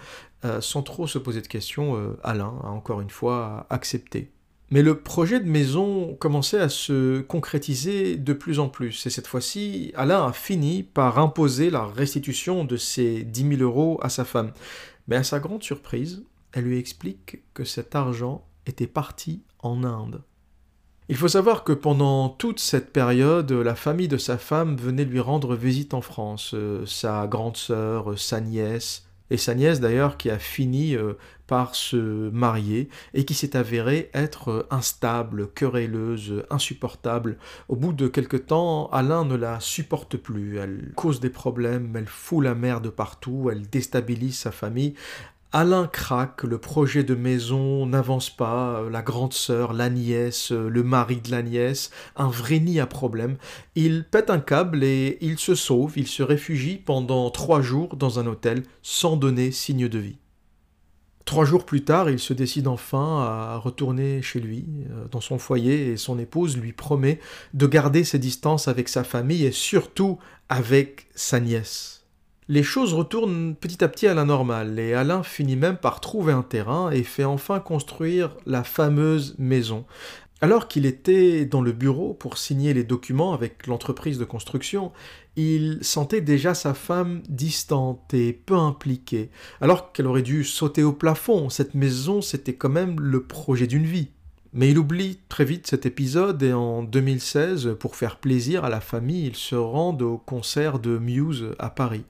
euh, sans trop se poser de questions. Euh, Alain a encore une fois accepté. Mais le projet de maison commençait à se concrétiser de plus en plus. Et cette fois-ci, Alain a fini par imposer la restitution de ces 10 000 euros à sa femme. Mais à sa grande surprise, elle lui explique que cet argent était parti en Inde. Il faut savoir que pendant toute cette période, la famille de sa femme venait lui rendre visite en France, euh, sa grande sœur, sa nièce, et sa nièce d'ailleurs qui a fini euh, par se marier et qui s'est avérée être instable, querelleuse, insupportable. Au bout de quelque temps, Alain ne la supporte plus. Elle cause des problèmes, elle fout la merde partout, elle déstabilise sa famille. Alain craque, le projet de maison n'avance pas, la grande sœur, la nièce, le mari de la nièce, un vrai nid à problème. Il pète un câble et il se sauve, il se réfugie pendant trois jours dans un hôtel sans donner signe de vie. Trois jours plus tard, il se décide enfin à retourner chez lui, euh, dans son foyer, et son épouse lui promet de garder ses distances avec sa famille et surtout avec sa nièce. Les choses retournent petit à petit à la normale et Alain finit même par trouver un terrain et fait enfin construire la fameuse maison. Alors qu'il était dans le bureau pour signer les documents avec l'entreprise de construction, il sentait déjà sa femme distante et peu impliquée, alors qu'elle aurait dû sauter au plafond. Cette maison, c'était quand même le projet d'une vie. Mais il oublie très vite cet épisode et en 2016, pour faire plaisir à la famille, il se rend au concert de Muse à Paris.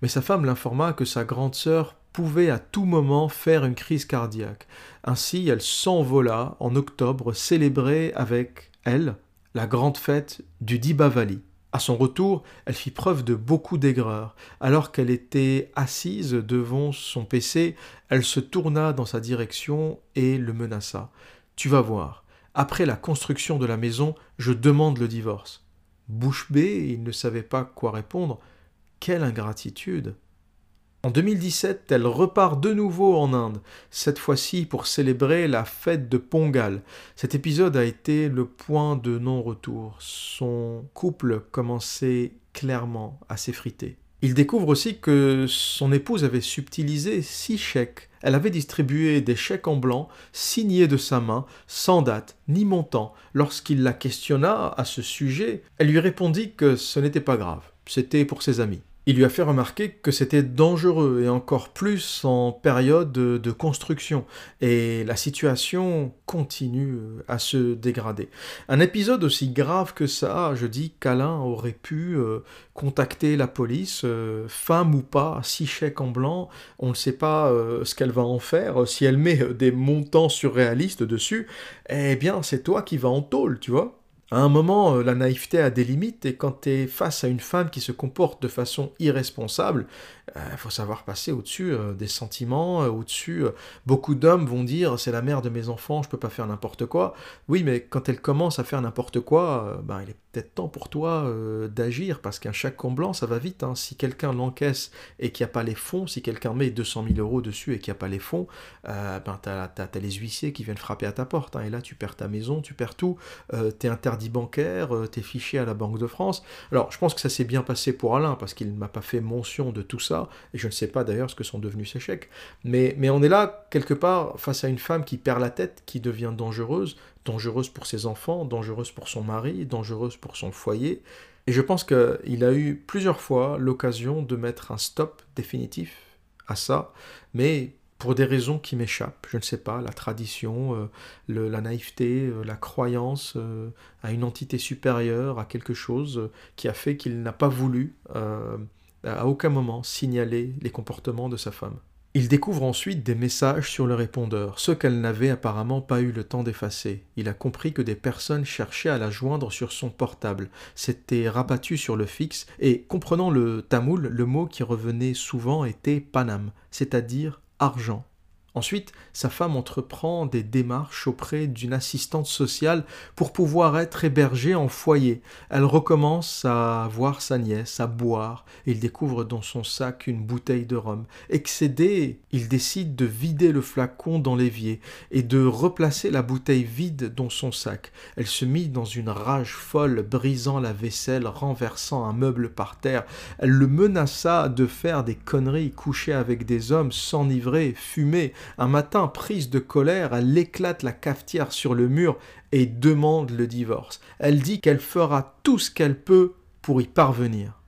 Mais sa femme l'informa que sa grande sœur pouvait à tout moment faire une crise cardiaque. Ainsi, elle s'envola en octobre célébrer avec elle la grande fête du Dibavali. À son retour, elle fit preuve de beaucoup d'aigreur. Alors qu'elle était assise devant son PC, elle se tourna dans sa direction et le menaça. Tu vas voir. Après la construction de la maison, je demande le divorce. Bouche bée, il ne savait pas quoi répondre. Quelle ingratitude. En 2017, elle repart de nouveau en Inde, cette fois-ci pour célébrer la fête de Pongal. Cet épisode a été le point de non-retour. Son couple commençait clairement à s'effriter. Il découvre aussi que son épouse avait subtilisé six chèques. Elle avait distribué des chèques en blanc, signés de sa main, sans date ni montant. Lorsqu'il la questionna à ce sujet, elle lui répondit que ce n'était pas grave, c'était pour ses amis. Il lui a fait remarquer que c'était dangereux et encore plus en période de, construction et la situation continue à se dégrader. Un épisode aussi grave que ça, je dis qu'Alain aurait pu euh, contacter la police, euh, femme ou pas, six chèques en blanc, on ne sait pas euh, ce qu'elle va en faire, si elle met des montants surréalistes dessus, eh bien c'est toi qui vas en tôle, tu vois. À un moment, euh, la naïveté a des limites et quand tu es face à une femme qui se comporte de façon irresponsable, il euh, faut savoir passer au-dessus euh, des sentiments, au-dessus. beaucoup d'hommes vont dire c'est la mère de mes enfants, je peux pas faire n'importe quoi. Oui, mais quand elle commence à faire n'importe quoi, ben, est peut-être temps pour toi euh, d'agir parce qu'un chèque blanc, ça va vite. Hein. Si quelqu'un l'encaisse et qu'il n'y a pas les fonds, si quelqu'un met 200 000 euros dessus et qu'il n'y a pas les fonds, euh, ben tu as, les huissiers qui viennent frapper à ta porte. Hein. et là, tu perds ta maison, tu perds tout. Euh, tu es interdit bancaire, tu es fiché à la Banque de France. Alors, je pense que ça s'est bien passé pour Alain parce qu'il ne m'a pas fait mention de tout ça. Et je ne sais pas d'ailleurs ce que sont devenus ces chèques. Mais, mais on est là, quelque part, face à une femme qui perd la tête, qui devient dangereuse, dangereuse pour ses enfants, dangereuse pour son mari, dangereuse pour son foyer. Et je pense qu'il a eu plusieurs fois l'occasion de mettre un stop définitif à ça, mais pour des raisons qui m'échappent, je ne sais pas, la tradition, euh, la naïveté, euh, la croyance euh, à une entité supérieure, à quelque chose qui a fait qu'il n'a pas voulu à aucun moment signaler les comportements de sa femme. Il découvre ensuite des messages sur le répondeur, ce qu'elle n'avait apparemment pas eu le temps d'effacer. Il a compris que des personnes cherchaient à la joindre sur son portable, s'étaient rabattues sur le fixe, et comprenant le tamoul, le mot qui revenait souvent était panam, c'est-à-dire argent. Ensuite, sa femme entreprend des démarches auprès d'une assistante sociale pour pouvoir être hébergée en foyer. Elle recommence à voir sa nièce, à boire. Il découvre dans son sac une bouteille de rhum. Excédé, il décide de vider le flacon dans l'évier et de replacer la bouteille vide dans son sac. Elle se mit dans une rage folle, brisant la vaisselle, renversant un meuble par terre. Elle le menaça de faire des conneries, coucher avec des hommes, s'enivrer, fumer, un matin, prise de colère, elle éclate la cafetière sur le mur et demande le divorce. Elle dit qu'elle fera tout ce qu'elle peut pour y parvenir.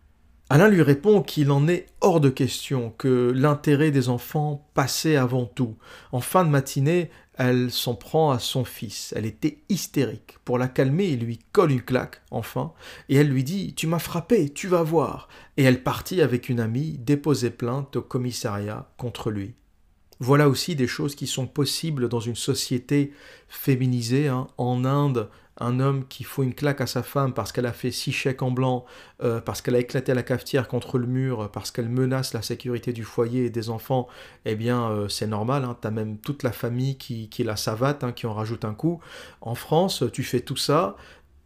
Alain lui répond qu'il en est hors de question, que l'intérêt des enfants passait avant tout. En fin de matinée, elle s'en prend à son fils. Elle était hystérique. Pour la calmer, il lui colle une claque, enfin, et elle lui dit Tu m'as frappé, tu vas voir. Et elle partit avec une amie déposer plainte au commissariat contre lui. Voilà aussi des choses qui sont possibles dans une société féminisée. Hein. En Inde, un homme qui fout une claque à sa femme parce qu'elle a fait six chèques en blanc, euh, parce qu'elle a éclaté la cafetière contre le mur, parce qu'elle menace la sécurité du foyer et des enfants, eh bien euh, c'est normal, hein. tu as même toute la famille qui, qui la savate, hein, qui en rajoute un coup. En France, tu fais tout ça,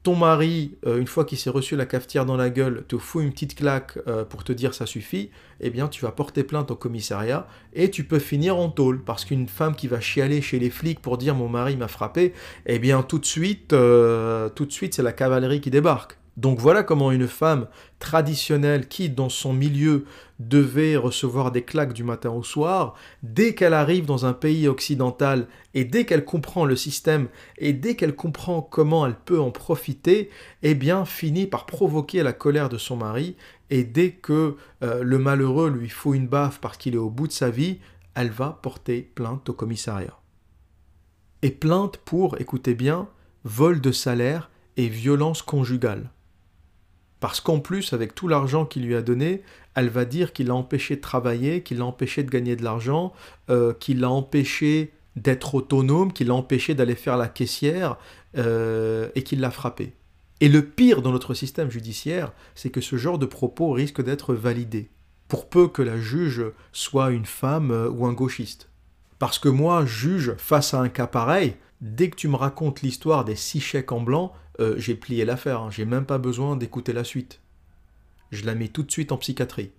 ton mari, euh, une fois qu'il s'est reçu la cafetière dans la gueule, te fout une petite claque euh, pour te dire ça suffit, eh bien tu vas porter plainte au commissariat et tu peux finir en tôle. Parce qu'une femme qui va chialer chez les flics pour dire mon mari m'a frappé, eh bien tout de suite, euh, tout de suite c'est la cavalerie qui débarque. Donc voilà comment une femme traditionnelle qui, dans son milieu, devait recevoir des claques du matin au soir, dès qu'elle arrive dans un pays occidental et dès qu'elle comprend le système et dès qu'elle comprend comment elle peut en profiter, eh bien finit par provoquer la colère de son mari et dès que euh, le malheureux lui faut une baffe parce qu'il est au bout de sa vie, elle va porter plainte au commissariat. Et plainte pour, écoutez bien, vol de salaire et violence conjugale. Parce qu'en plus, avec tout l'argent qu'il lui a donné, elle va dire qu'il l'a empêché de travailler, qu'il l'a empêché de gagner de l'argent, euh, qu'il l'a empêché d'être autonome, qu'il l'a empêché d'aller faire la caissière euh, et qu'il l'a frappé. Et le pire dans notre système judiciaire, c'est que ce genre de propos risque d'être validé, pour peu que la juge soit une femme euh, ou un gauchiste. Parce que moi, juge, face à un cas pareil, dès que tu me racontes l'histoire des six chèques en blanc, euh, j'ai plié l'affaire, hein. j'ai même pas besoin d'écouter la suite. Je la mets tout de suite en psychiatrie.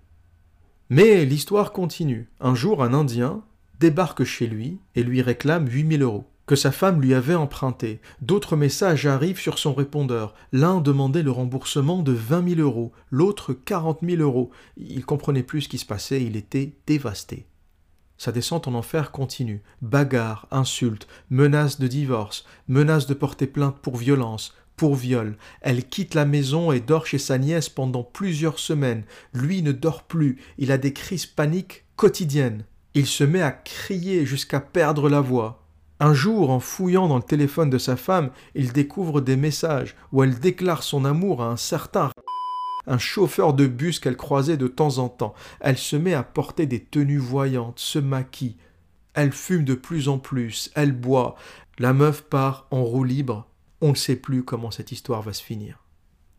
Mais l'histoire continue. Un jour, un Indien débarque chez lui et lui réclame 8000 euros que sa femme lui avait emprunté. D'autres messages arrivent sur son répondeur. L'un demandait le remboursement de 20 000 euros, l'autre 40 000 euros. Il comprenait plus ce qui se passait, il était dévasté. Sa descente en enfer continue. Bagarres, insultes, menaces de divorce, menaces de porter plainte pour violence, pour viol. Elle quitte la maison et dort chez sa nièce pendant plusieurs semaines. Lui ne dort plus, il a des crises paniques quotidiennes. Il se met à crier jusqu'à perdre la voix. Un jour, en fouillant dans le téléphone de sa femme, il découvre des messages où elle déclare son amour à un certain un chauffeur de bus qu'elle croisait de temps en temps. Elle se met à porter des tenues voyantes, se maquille. Elle fume de plus en plus, elle boit. La meuf part en roue libre on ne sait plus comment cette histoire va se finir.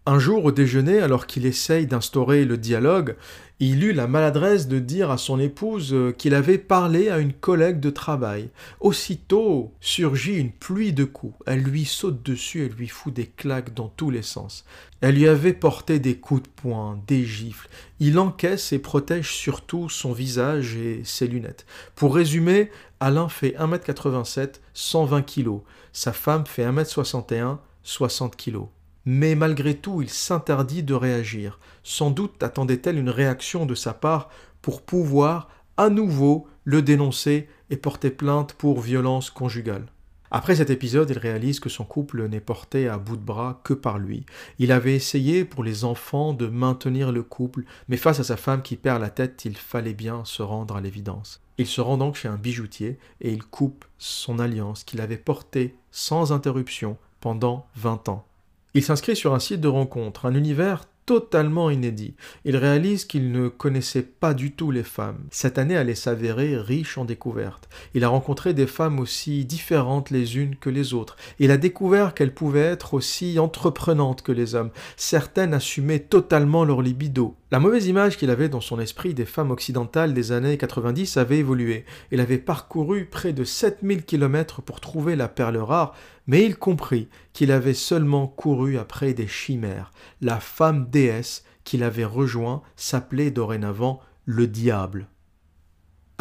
Un jour au déjeuner, alors qu'il essaye d'instaurer le dialogue, il eut la maladresse de dire à son épouse euh, qu'il avait parlé à une collègue de travail. Aussitôt surgit une pluie de coups. Elle lui saute dessus et lui fout des claques dans tous les sens. Elle lui avait porté des coups de poing, des gifles. Il encaisse et protège surtout son visage et ses lunettes. Pour résumer, Alain fait 1m87, 120 kg. Sa femme fait 1m61, 60 kg mais malgré tout il s'interdit de réagir. Sans doute attendait-elle une réaction de sa part pour pouvoir à nouveau le dénoncer et porter plainte pour violence conjugale. Après cet épisode, il réalise que son couple n'est porté à bout de bras que par lui. Il avait essayé pour les enfants de maintenir le couple, mais face à sa femme qui perd la tête, il fallait bien se rendre à l'évidence. Il se rend donc chez un bijoutier et il coupe son alliance qu'il avait portée sans interruption pendant vingt ans. Il s'inscrit sur un site de rencontre, un univers totalement inédit. Il réalise qu'il ne connaissait pas du tout les femmes. Cette année allait s'avérer riche en découvertes. Il a rencontré des femmes aussi différentes les unes que les autres. Il a découvert qu'elles pouvaient être aussi entreprenantes que les hommes. Certaines assumaient totalement leur libido. La mauvaise image qu'il avait dans son esprit des femmes occidentales des années 90 avait évolué. Il avait parcouru près de 7000 km pour trouver la perle rare, mais il comprit qu'il avait seulement couru après des chimères. La femme déesse qu'il avait rejoint s'appelait dorénavant le diable.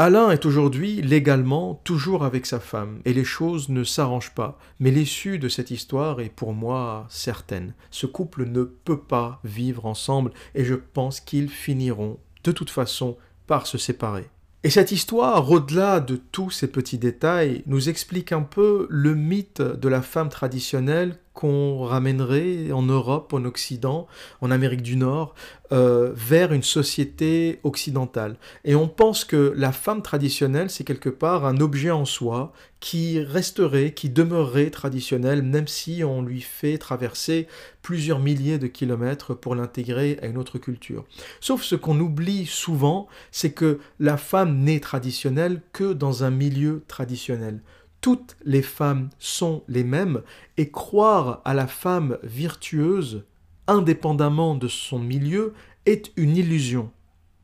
Alain est aujourd'hui légalement toujours avec sa femme, et les choses ne s'arrangent pas, mais l'issue de cette histoire est pour moi certaine. Ce couple ne peut pas vivre ensemble, et je pense qu'ils finiront de toute façon par se séparer. Et cette histoire, au-delà de tous ces petits détails, nous explique un peu le mythe de la femme traditionnelle qu'on ramènerait en Europe, en Occident, en Amérique du Nord, euh, vers une société occidentale. Et on pense que la femme traditionnelle, c'est quelque part un objet en soi qui resterait, qui demeurerait traditionnel, même si on lui fait traverser plusieurs milliers de kilomètres pour l'intégrer à une autre culture. Sauf ce qu'on oublie souvent, c'est que la femme n'est traditionnelle que dans un milieu traditionnel toutes les femmes sont les mêmes et croire à la femme virtueuse, indépendamment de son milieu, est une illusion.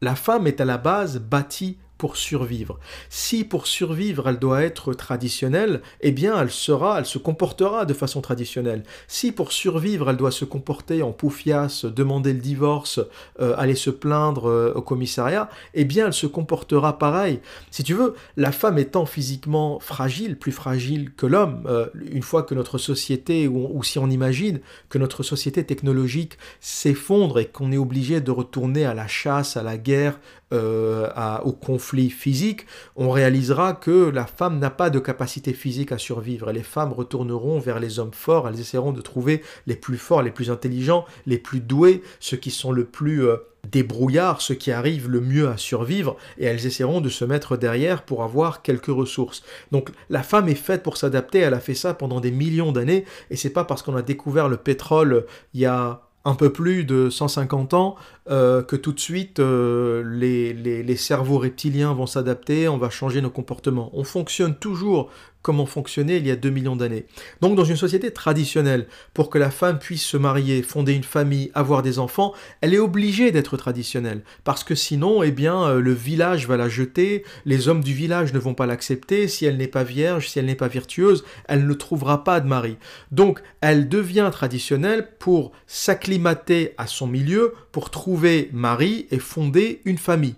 La femme est à la base bâtie pour survivre. Si pour survivre elle doit être traditionnelle, eh bien elle sera, elle se comportera de façon traditionnelle. Si pour survivre elle doit se comporter en poufias, demander le divorce, euh, aller se plaindre euh, au commissariat, eh bien elle se comportera pareil. Si tu veux, la femme étant physiquement fragile, plus fragile que l'homme, euh, une fois que notre société, ou, si on imagine que notre société technologique s'effondre et qu'on est obligé de retourner à la chasse, à la guerre, au conflit, physique, on réalisera que la femme n'a pas de capacité physique à survivre. Les femmes retourneront vers les hommes forts, elles essaieront de trouver les plus forts, les plus intelligents, les plus doués, ceux qui sont le plus euh, débrouillards, ceux qui arrivent le mieux à survivre, et elles essaieront de se mettre derrière pour avoir quelques ressources. Donc la femme est faite pour s'adapter, elle a fait ça pendant des millions d'années, et c'est pas parce qu'on a découvert le pétrole il y a un peu plus de 150 ans euh, que tout de suite euh, les, les, cerveaux reptiliens vont s'adapter, on va changer nos comportements. On fonctionne toujours comme on fonctionnait il y a 2 millions d'années. Donc dans une société traditionnelle, pour que la femme puisse se marier, fonder une famille, avoir des enfants, elle est obligée d'être traditionnelle. Parce que sinon, eh bien, euh, le village va la jeter, les hommes du village ne vont pas l'accepter, si elle n'est pas vierge, si elle n'est pas virtueuse, elle ne trouvera pas de mari. Donc elle devient traditionnelle pour s'acclimater à son milieu, pour trouver mari et fonder une famille.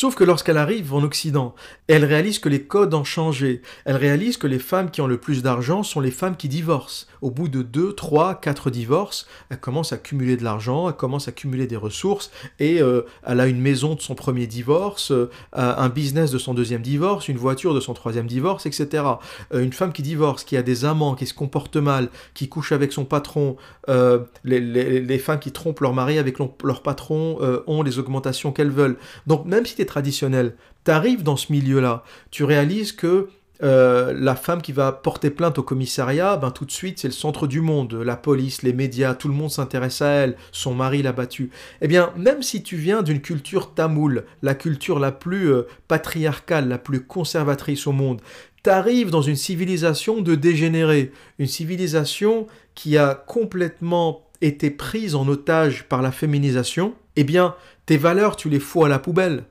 Sauf que lorsqu'elle arrive en Occident, elle réalise que les codes ont changé. Elle réalise que les femmes qui ont le plus d'argent sont les femmes qui divorcent. Au bout de 2, 3, 4 divorces, elle commence à cumuler de l'argent, elle commence à cumuler des ressources, et euh, elle a une maison de son premier divorce, euh, un business de son deuxième divorce, une voiture de son troisième divorce, etc. Euh, une femme qui divorce, qui a des amants, qui se comporte mal, qui couche avec son patron, les, les, femmes qui trompent leur mari avec leur patron ont les augmentations qu'elles veulent. Donc même si traditionnel, tu arrives dans ce milieu-là, tu réalises que euh, la femme qui va porter plainte au commissariat, ben tout de suite c'est le centre du monde, la police, les médias, tout le monde s'intéresse à elle, son mari l'a battue. Eh bien, même si tu viens d'une culture tamoule, la culture la plus euh, patriarcale, la plus conservatrice au monde, tu arrives dans une civilisation de dégénérés, une civilisation qui a complètement été prise en otage par la féminisation, eh bien, tes valeurs, tu les fous à la poubelle.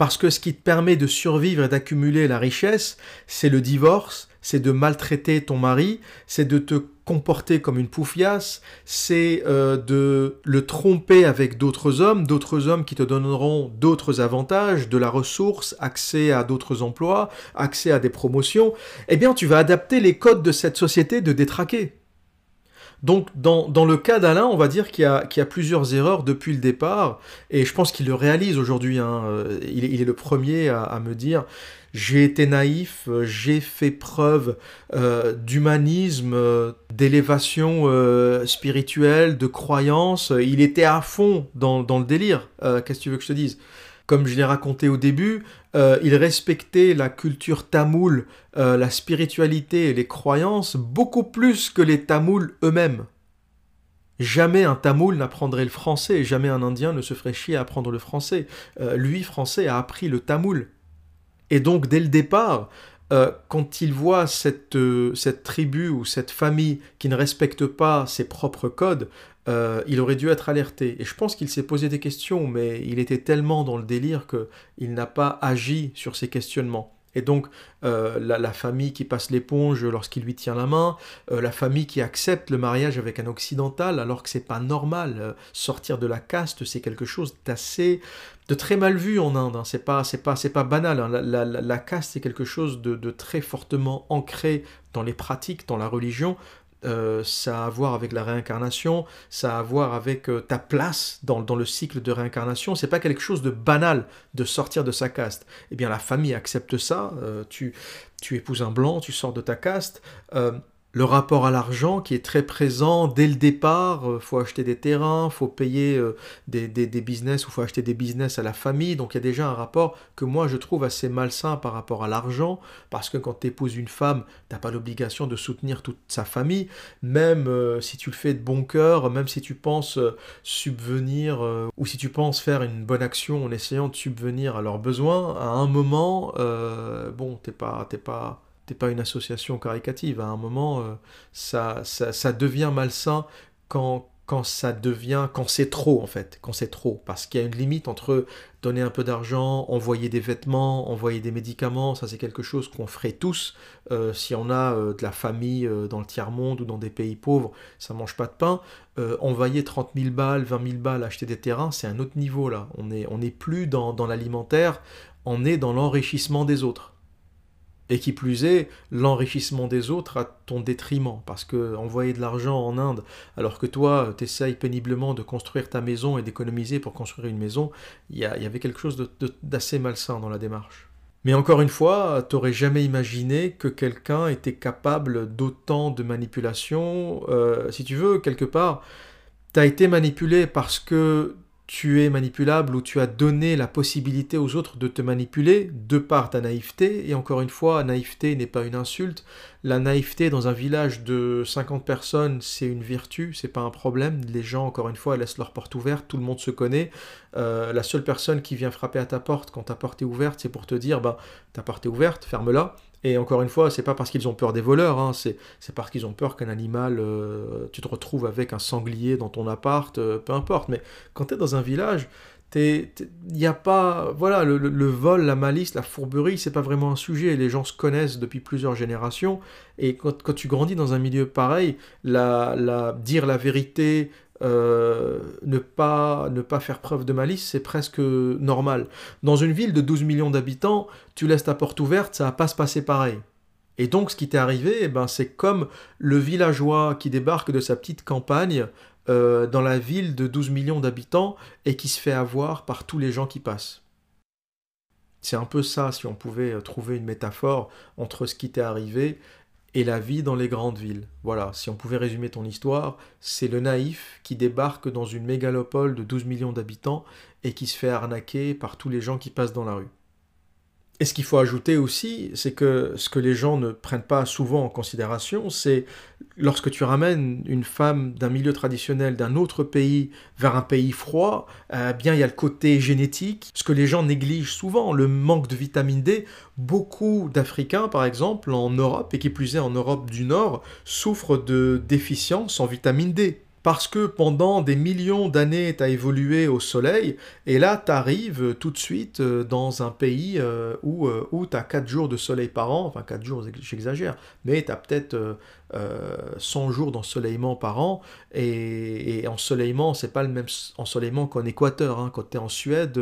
Parce que ce qui te permet de survivre et d'accumuler la richesse, c'est le divorce, c'est de maltraiter ton mari, c'est de te comporter comme une poufiasse, c'est euh, de le tromper avec d'autres hommes, d'autres hommes qui te donneront d'autres avantages, de la ressource, accès à d'autres emplois, accès à des promotions, eh bien tu vas adapter les codes de cette société de détraquer. Donc, dans, le cas d'Alain, on va dire qu'il y, a plusieurs erreurs depuis le départ, et je pense qu'il le réalise aujourd'hui. Hein. Euh, il, est le premier à, me dire j'ai été naïf, j'ai fait preuve euh, d'humanisme, d'élévation euh, spirituelle, de croyance. Il était à fond dans, dans le délire. Qu'est-ce que tu veux que je te dise? Comme je l'ai raconté au début, euh, il respectait la culture tamoule, euh, la spiritualité et les croyances beaucoup plus que les tamouls eux-mêmes. Jamais un tamoul n'apprendrait le français, jamais un indien ne se ferait chier à apprendre le français. Euh, lui, français, a appris le tamoul. Et donc, dès le départ, quand il voit cette, cette tribu ou cette famille qui ne respecte pas ses propres codes, euh, il aurait dû être alerté. Et je pense qu'il s'est posé des questions, mais il était tellement dans le délire qu'il n'a pas agi sur ces questionnements. Et donc, euh, la, famille qui passe l'éponge lorsqu'il lui tient la main, euh, la famille qui accepte le mariage avec un occidental alors que c'est pas normal. sortir de la caste, c'est quelque chose d'assez, de très mal vu en Inde. Hein. C'est pas, pas, pas banal. Hein. La, caste, c'est quelque chose de, très fortement ancré dans les pratiques, dans la religion. Euh, ça a à voir avec la réincarnation, ça a à voir avec euh, ta place dans, le cycle de réincarnation. C'est pas quelque chose de banal de sortir de sa caste. Eh bien, la famille accepte ça. Euh, tu, tu épouses un blanc, tu sors de ta caste le rapport à l'argent qui est très présent dès le départ. Il euh, faut acheter des terrains, faut payer euh, des, des, business ou faut acheter des business à la famille. Donc il y a déjà un rapport que moi je trouve assez malsain par rapport à l'argent parce que quand tu épouses une femme, t'as pas l'obligation de soutenir toute sa famille, même euh, si tu le fais de bon cœur, même si tu penses subvenir ou si tu penses faire une bonne action en essayant de subvenir à leurs besoins, à un moment, bon, t'es pas, t'es pas pas une association caricative. À un moment, euh, ça, ça, devient malsain quand, quand ça devient, quand c'est trop en fait, quand c'est trop, parce qu'il y a une limite entre donner un peu d'argent, envoyer des vêtements, envoyer des médicaments, ça c'est quelque chose qu'on ferait tous euh, si on a euh, de la famille dans le tiers-monde ou dans des pays pauvres, ça mange pas de pain. envoyer 30 000 balles, 20 000 balles, acheter des terrains, c'est un autre niveau là. On n'est on est plus dans l'alimentaire, on est dans l'enrichissement des autres. Et qui plus est, l'enrichissement des autres à ton détriment. Parce que envoyer de l'argent en Inde, alors que toi, tu essayes péniblement de construire ta maison et d'économiser pour construire une maison, il y, avait quelque chose d'assez malsain dans la démarche. Mais encore une fois, t'aurais jamais imaginé que quelqu'un était capable d'autant de manipulation. Euh, si tu veux, quelque part, tu as été manipulé parce que tu es manipulable ou tu as donné la possibilité aux autres de te manipuler de par ta naïveté. Et encore une fois, naïveté n'est pas une insulte. La naïveté dans un village de 50 personnes, c'est une vertu, c'est pas un problème. Les gens, encore une fois, laissent leur porte ouverte, tout le monde se connaît. Euh, la seule personne qui vient frapper à ta porte quand ta porte est ouverte, c'est pour te dire, bah, ta porte est ouverte, ferme-la. Et encore une fois, c'est pas parce qu'ils ont peur des voleurs, hein, c'est parce qu'ils ont peur qu'un animal, euh, tu te retrouves avec un sanglier dans ton appart, euh, peu importe. Mais quand tu es dans un village, il n'y a pas. Voilà, le, vol, la malice, la fourberie, c'est pas vraiment un sujet. Les gens se connaissent depuis plusieurs générations. Et quand, quand tu grandis dans un milieu pareil, la, la, dire la vérité, euh, ne, pas, ne pas faire preuve de malice, c'est presque normal. Dans une ville de 12 millions d'habitants, tu laisses ta porte ouverte, ça va pas se passer pareil. Et donc ce qui t'est arrivé, eh ben, c'est comme le villageois qui débarque de sa petite campagne euh, dans la ville de 12 millions d'habitants et qui se fait avoir par tous les gens qui passent. C'est un peu ça, si on pouvait euh, trouver une métaphore entre ce qui t'est arrivé et la vie dans les grandes villes. Voilà, si on pouvait résumer ton histoire, c'est le naïf qui débarque dans une mégalopole de 12 millions d'habitants et qui se fait arnaquer par tous les gens qui passent dans la rue. Et ce qu'il faut ajouter aussi, c'est que ce que les gens ne prennent pas souvent en considération, c'est lorsque tu ramènes une femme d'un milieu traditionnel d'un autre pays vers un pays froid, eh bien il y a le côté génétique, ce que les gens négligent souvent, le manque de vitamine D. Beaucoup d'Africains, par exemple, en Europe, et qui plus est en Europe du Nord, souffrent de déficience en vitamine D. parce que pendant des millions d'années, tu as évolué au soleil, et là, tu arrives tout de suite euh, dans un pays euh, où, euh, où tu as 4 jours de soleil par an, enfin 4 jours, j'exagère, mais tu as peut-être 100 jours d'ensoleillement par an, et, et ensoleillement, c'est pas le même ensoleillement qu'en Équateur. Hein. Quand tu es en Suède,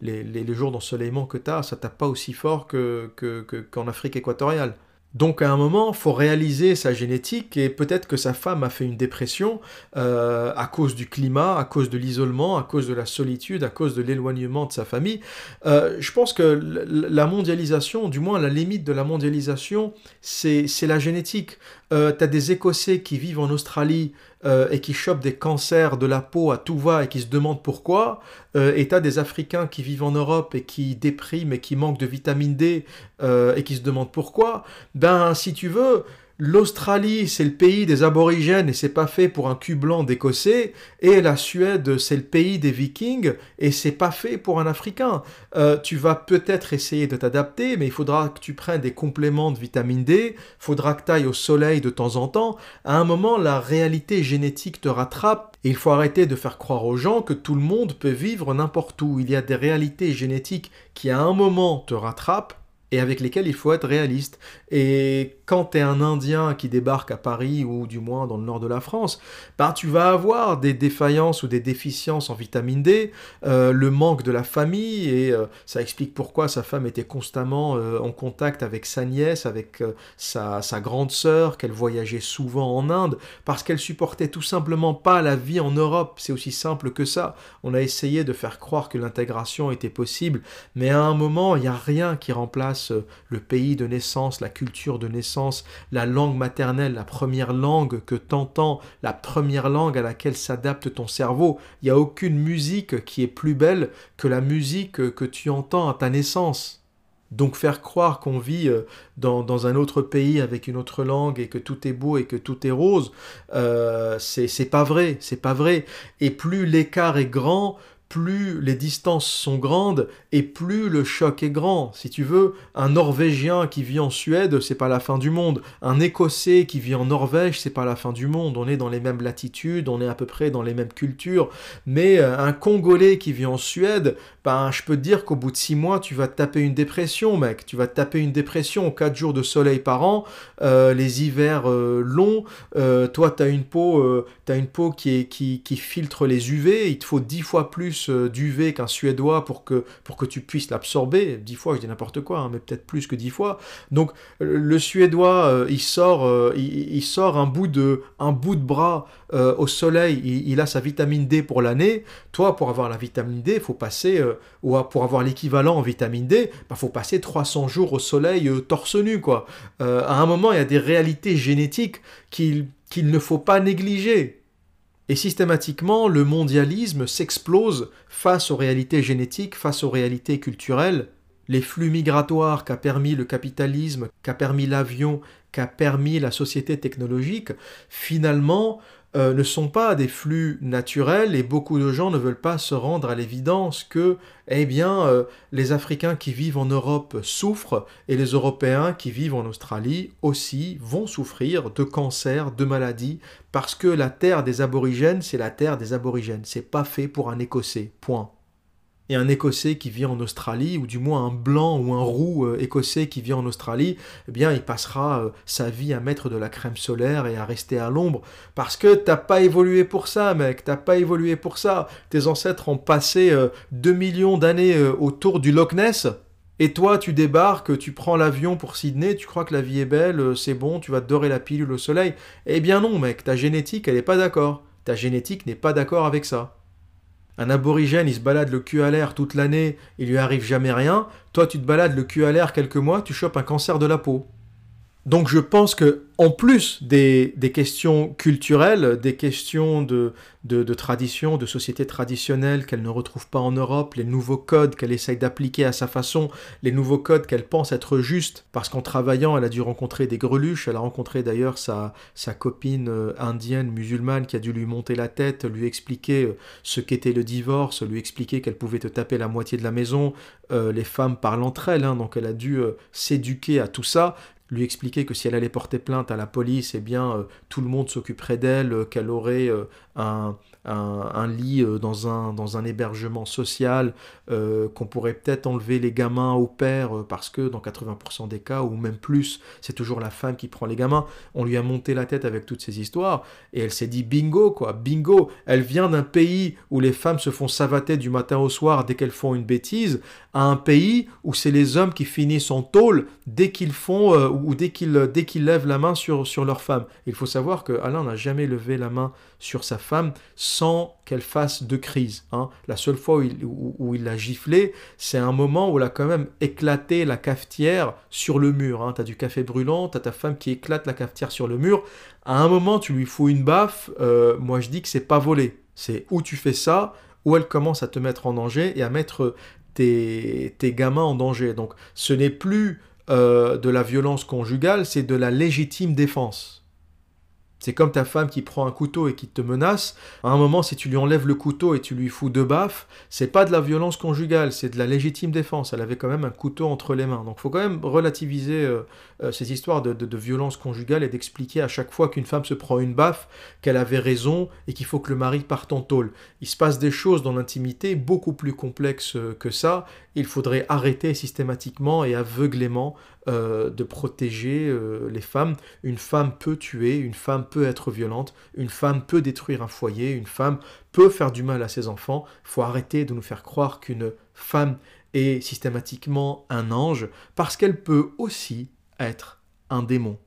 les, les, jours d'ensoleillement que tu as, ça tape pas aussi fort que, que, Afrique équatoriale. Donc à un moment, faut réaliser sa génétique et peut-être que sa femme a fait une dépression euh, à cause du climat, à cause de l'isolement, à cause de la solitude, à cause de l'éloignement de sa famille. Euh, je pense que la mondialisation, du moins la limite de la mondialisation, c'est la génétique. Euh, tu as des Écossais qui vivent en Australie euh, et qui chopent des cancers de la peau à tout va et qui se demandent pourquoi, euh, et tu as des Africains qui vivent en Europe et qui dépriment et qui manquent de vitamine D euh, et qui se demandent pourquoi, ben si tu veux, L'Australie, c'est le pays des aborigènes et c'est pas fait pour un cul blanc d'écossais. Et la Suède, c'est le pays des vikings et c'est pas fait pour un africain. Euh, tu vas peut-être essayer de t'adapter, mais il faudra que tu prennes des compléments de vitamine D, faudra que tu ailles au soleil de temps en temps. À un moment, la réalité génétique te rattrape et il faut arrêter de faire croire aux gens que tout le monde peut vivre n'importe où. Il y a des réalités génétiques qui à un moment te rattrapent et avec lesquels il faut être réaliste. Et quand tu es un Indien qui débarque à Paris ou du moins dans le nord de la France, bah, tu vas avoir des défaillances ou des déficiences en vitamine D, euh, le manque de la famille, et euh, ça explique pourquoi sa femme était constamment euh, en contact avec sa nièce, avec sa, grande sœur, qu'elle voyageait souvent en Inde, parce qu'elle supportait tout simplement pas la vie en Europe. C'est aussi simple que ça. On a essayé de faire croire que l'intégration était possible, mais à un moment, il n'y a rien qui remplace le pays de naissance, la culture de naissance, la langue maternelle, la première langue que t'entends, la première langue à laquelle s'adapte ton cerveau. Il n'y a aucune musique qui est plus belle que la musique que tu entends à ta naissance. Donc faire croire qu'on vit euh, dans, un autre pays avec une autre langue et que tout est beau et que tout est rose, euh, c'est pas vrai, c'est pas vrai. Et plus l'écart est grand, plus les distances sont grandes et plus le choc est grand. Si tu veux, un Norvégien qui vit en Suède, c'est pas la fin du monde. Un Écossais qui vit en Norvège, c'est pas la fin du monde. On est dans les mêmes latitudes, on est à peu près dans les mêmes cultures. Mais euh, un Congolais qui vit en Suède, ben je peux te dire qu'au bout de six mois, tu vas te taper une dépression, mec. Tu vas te taper une dépression. Quatre jours de soleil par an, euh, les hivers euh, longs. toi, t'as une peau, as une peau qui qui filtre les UV. Il te faut dix fois plus euh, d'UV qu'un Suédois pour que, pour que tu puisses l'absorber. Dix fois, je dis n'importe quoi, hein, mais peut-être plus que dix fois. Donc le Suédois, euh, il, sort, euh, il, sort un bout de, un bout de bras au soleil, il, a sa vitamine D pour l'année. Toi, pour avoir la vitamine D, il faut passer, ou pour avoir l'équivalent en vitamine D, il bah, faut passer 300 jours au soleil torse nu. Quoi. à un moment, il y a des réalités génétiques qu'il ne faut pas négliger. Et systématiquement, le mondialisme s'explose face aux réalités génétiques, face aux réalités culturelles. Les flux migratoires qu'a permis le capitalisme, qu'a permis l'avion, qu'a permis la société technologique, finalement, euh, ne sont pas des flux naturels et beaucoup de gens ne veulent pas se rendre à l'évidence que, eh bien, euh, les Africains qui vivent en Europe souffrent et les Européens qui vivent en Australie aussi vont souffrir de cancers, de maladies, parce que la terre des aborigènes, c'est la terre des aborigènes. C'est pas fait pour un Écossais. Point et un Écossais qui vit en Australie, ou du moins un blanc ou un roux euh, écossais qui vit en Australie, eh bien il passera euh, sa vie à mettre de la crème solaire et à rester à l'ombre. Parce que t'as pas évolué pour ça, mec, t'as pas évolué pour ça. Tes ancêtres ont passé 2 euh, millions d'années autour du Loch Ness. Et toi, tu débarques, tu prends l'avion pour Sydney, tu crois que la vie est belle, c'est bon, tu vas te dorer la pilule au soleil. Eh bien non, mec, ta génétique, elle n'est pas d'accord. Ta génétique n'est pas d'accord avec ça. Un aborigène, il se balade le cul à l'air toute l'année, il lui arrive jamais rien. Toi, tu te balades le cul à l'air quelques mois, tu chopes un cancer de la peau. Donc je pense que en plus des, questions culturelles, des questions de, de, tradition, de société traditionnelle qu'elle ne retrouve pas en Europe, les nouveaux codes qu'elle essaye d'appliquer à sa façon, les nouveaux codes qu'elle pense être justes, parce qu'en travaillant, elle a dû rencontrer des greluches, elle a rencontré d'ailleurs sa, sa copine euh, indienne, musulmane, qui a dû lui monter la tête, lui expliquer euh, ce qu'était le divorce, lui expliquer qu'elle pouvait te taper la moitié de la maison, euh, les femmes parlent entre elles, hein, donc elle a dû s'éduquer à tout ça, lui expliquer que si elle allait porter plainte à la police, eh bien euh, tout le monde s'occuperait d'elle, euh, qu'elle aurait euh, un, lit dans un, dans un hébergement social, qu'on pourrait peut-être enlever les gamins au père, parce que dans 80% des cas, ou même plus, c'est toujours la femme qui prend les gamins. On lui a monté la tête avec toutes ces histoires, et elle s'est dit bingo, quoi, bingo. Elle vient d'un pays où les femmes se font savater du matin au soir dès qu'elles font une bêtise, à un pays où c'est les hommes qui finissent en tôle dès qu'ils font ou dès qu'ils dès qu'ils lèvent la main sur, sur leur femme. Il faut savoir que Alain n'a jamais levé la main sur sa femme sans qu'elle fasse de crise. Hein. La seule fois où il, l'a giflé, c'est un moment où il a quand même éclaté la cafetière sur le mur. Hein. Tu as du café brûlant, tu as ta femme qui éclate la cafetière sur le mur. À un moment, tu lui fous une baffe. Euh, moi, je dis que c'est pas volé. C'est où tu fais ça, où elle commence à te mettre en danger et à mettre tes, tes gamins en danger. Donc, ce n'est plus euh, de la violence conjugale, c'est de la légitime défense. C'est comme ta femme qui prend un couteau et qui te menace. À un moment, si tu lui enlèves le couteau et tu lui fous deux baffes, c'est pas de la violence conjugale, c'est de la légitime défense. Elle avait quand même un couteau entre les mains. Donc, il faut quand même relativiser euh, euh, ces histoires de, violence conjugale et d'expliquer à chaque fois qu'une femme se prend une baffe qu'elle avait raison et qu'il faut que le mari parte en tôle. Il se passe des choses dans l'intimité beaucoup plus complexes que ça. Il faudrait arrêter systématiquement et aveuglément euh, de protéger euh, les femmes. Une femme peut tuer, une femme peut être violente, une femme peut détruire un foyer, une femme peut faire du mal à ses enfants. Il faut arrêter de nous faire croire qu'une femme est systématiquement un ange, parce qu'elle peut aussi être un démon.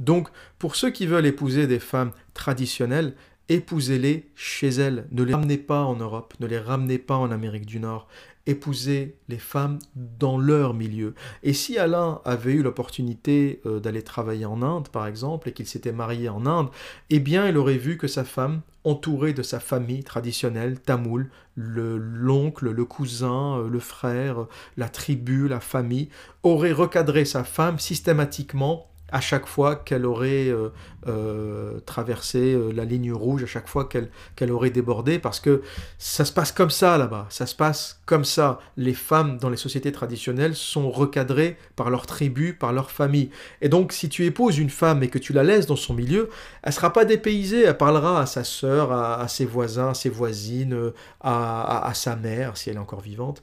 Donc, pour ceux qui veulent épouser des femmes traditionnelles, épousez-les chez elles. Ne les ramenez pas en Europe, ne les ramenez pas en Amérique du Nord épouser les femmes dans leur milieu. Et si Alain avait eu l'opportunité euh, d'aller travailler en Inde, par exemple, et qu'il s'était marié en Inde, eh bien, il aurait vu que sa femme, entourée de sa famille traditionnelle, tamoul, l'oncle, le, cousin, euh, le frère, la tribu, la famille, aurait recadré sa femme systématiquement à chaque fois qu'elle aurait euh, euh, traversé euh, la ligne rouge, à chaque fois qu'elle aurait débordé, parce que ça se passe comme ça là-bas, ça se passe comme ça. Les femmes dans les sociétés traditionnelles sont recadrées par leur tribu, par leur famille. Et donc si tu épouses une femme et que tu la laisses dans son milieu, elle sera pas dépaysée, elle parlera à sa sœur, à, ses voisins, à ses voisines, à, à, sa mère, si elle est encore vivante.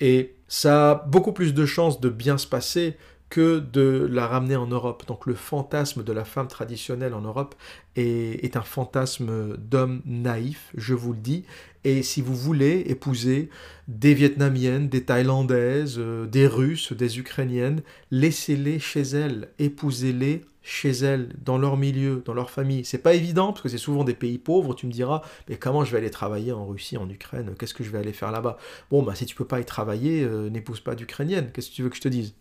et ça a beaucoup plus de chances de bien se passer que de la ramener en Europe. Donc le fantasme de la femme traditionnelle en Europe est, un fantasme d'homme naïf, je vous le dis. Et si vous voulez épouser des Vietnamiennes, des Thaïlandaises, euh, des Russes, des Ukrainiennes, laissez-les chez elles, épousez-les chez elles, dans leur milieu, dans leur famille. C'est pas évident parce que c'est souvent des pays pauvres. Tu me diras, mais comment je vais aller travailler en Russie, en Ukraine? Qu'est-ce que je vais aller faire là-bas? Bon, bah si tu peux pas y travailler, euh, n'épouse pas d'Ukrainienne. Qu'est-ce que tu veux que je te dise?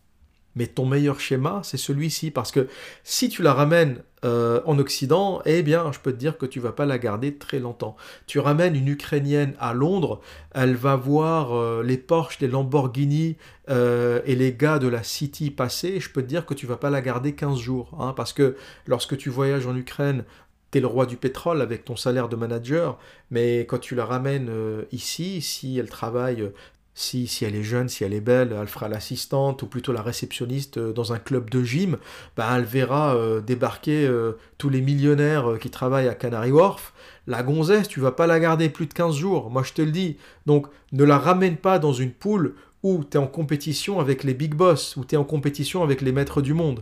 Mais ton meilleur schéma, c'est celui-ci. Parce que si tu la ramènes euh, en Occident, eh bien, je peux te dire que tu vas pas la garder très longtemps. Tu ramènes une Ukrainienne à Londres, elle va voir euh, les Porsche, les Lamborghini euh, et les gars de la City passer. Je peux te dire que tu vas pas la garder 15 jours. Hein, parce que lorsque tu voyages en Ukraine, tu es le roi du pétrole avec ton salaire de manager, mais quand tu la ramènes ici, si elle travaille si, si elle est jeune, si elle est belle, elle fera l'assistante ou plutôt la réceptionniste euh, dans un club de gym, bah elle verra euh, débarquer euh, tous les millionnaires qui travaillent à Canary Wharf. La gonzesse, tu vas pas la garder plus de 15 jours, moi je te le dis. Donc ne la ramène pas dans une poule où tu es en compétition avec les big boss, où tu es en compétition avec les maîtres du monde.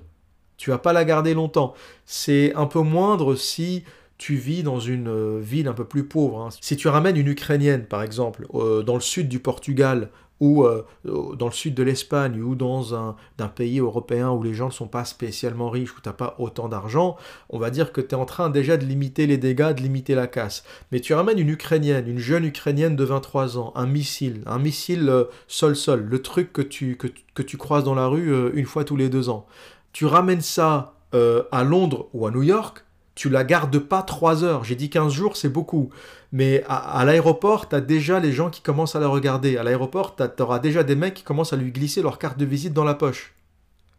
Tu vas pas la garder longtemps. C'est un peu moindre si tu vis dans une euh, ville un peu plus pauvre. Hein. Si tu ramènes une Ukrainienne, par exemple, euh, dans le sud du Portugal, ou euh, dans le sud de l'Espagne, ou dans un, pays européen où les gens ne sont pas spécialement riches, où tu n'as pas autant d'argent, on va dire que tu es en train déjà de limiter les dégâts, de limiter la casse. Mais tu ramènes une Ukrainienne, une jeune Ukrainienne de 23 ans, un missile, un missile sol-sol, le truc que tu, que, que, tu croises dans la rue une fois tous les deux ans. Tu ramènes ça à Londres ou à New York, tu la gardes pas 3 heures. J'ai dit 15 jours, c'est beaucoup. Mais à, l'aéroport, tu as déjà les gens qui commencent à la regarder. À l'aéroport, tu auras déjà des mecs qui commencent à lui glisser leur carte de visite dans la poche.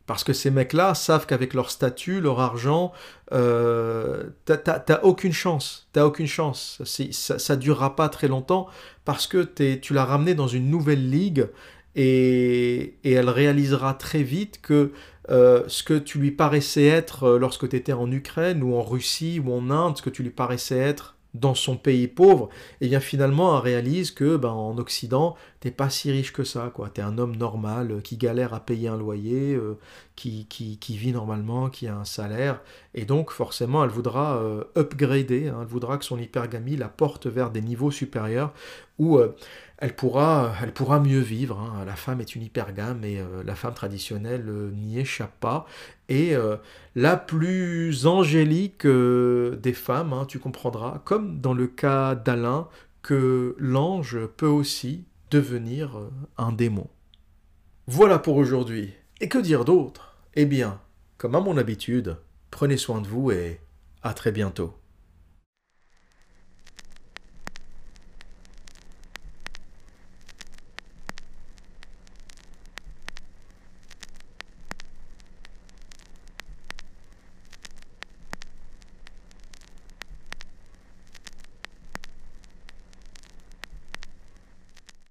Parce que ces mecs-là savent qu'avec leur statut, leur argent, euh, t'as aucune chance. T'as aucune chance. Ça, ça durera pas très longtemps parce que tu l'as ramené dans une nouvelle ligue et, et elle réalisera très vite que euh, ce que tu lui paraissait être euh, lorsque tu étais en Ukraine ou en Russie ou en Inde, ce que tu lui paraissait être dans son pays pauvre, et bien finalement elle réalise que ben, en Occident, t'es pas si riche que ça, quoi. T'es un homme normal euh, qui galère à payer un loyer, qui, qui, vit normalement, qui a un salaire, et donc forcément elle voudra upgrader, hein. elle voudra que son hypergamie la porte vers des niveaux supérieurs où elle pourra, elle pourra mieux vivre. Hein. La femme est une hypergame et euh, la femme traditionnelle euh, n'y échappe pas. Et euh, la plus angélique des femmes, hein, tu comprendras, comme dans le cas d'Alain, que l'ange peut aussi devenir un démon. Voilà pour aujourd'hui. Et que dire d'autre? Eh bien, comme à mon habitude, prenez soin de vous et à très bientôt.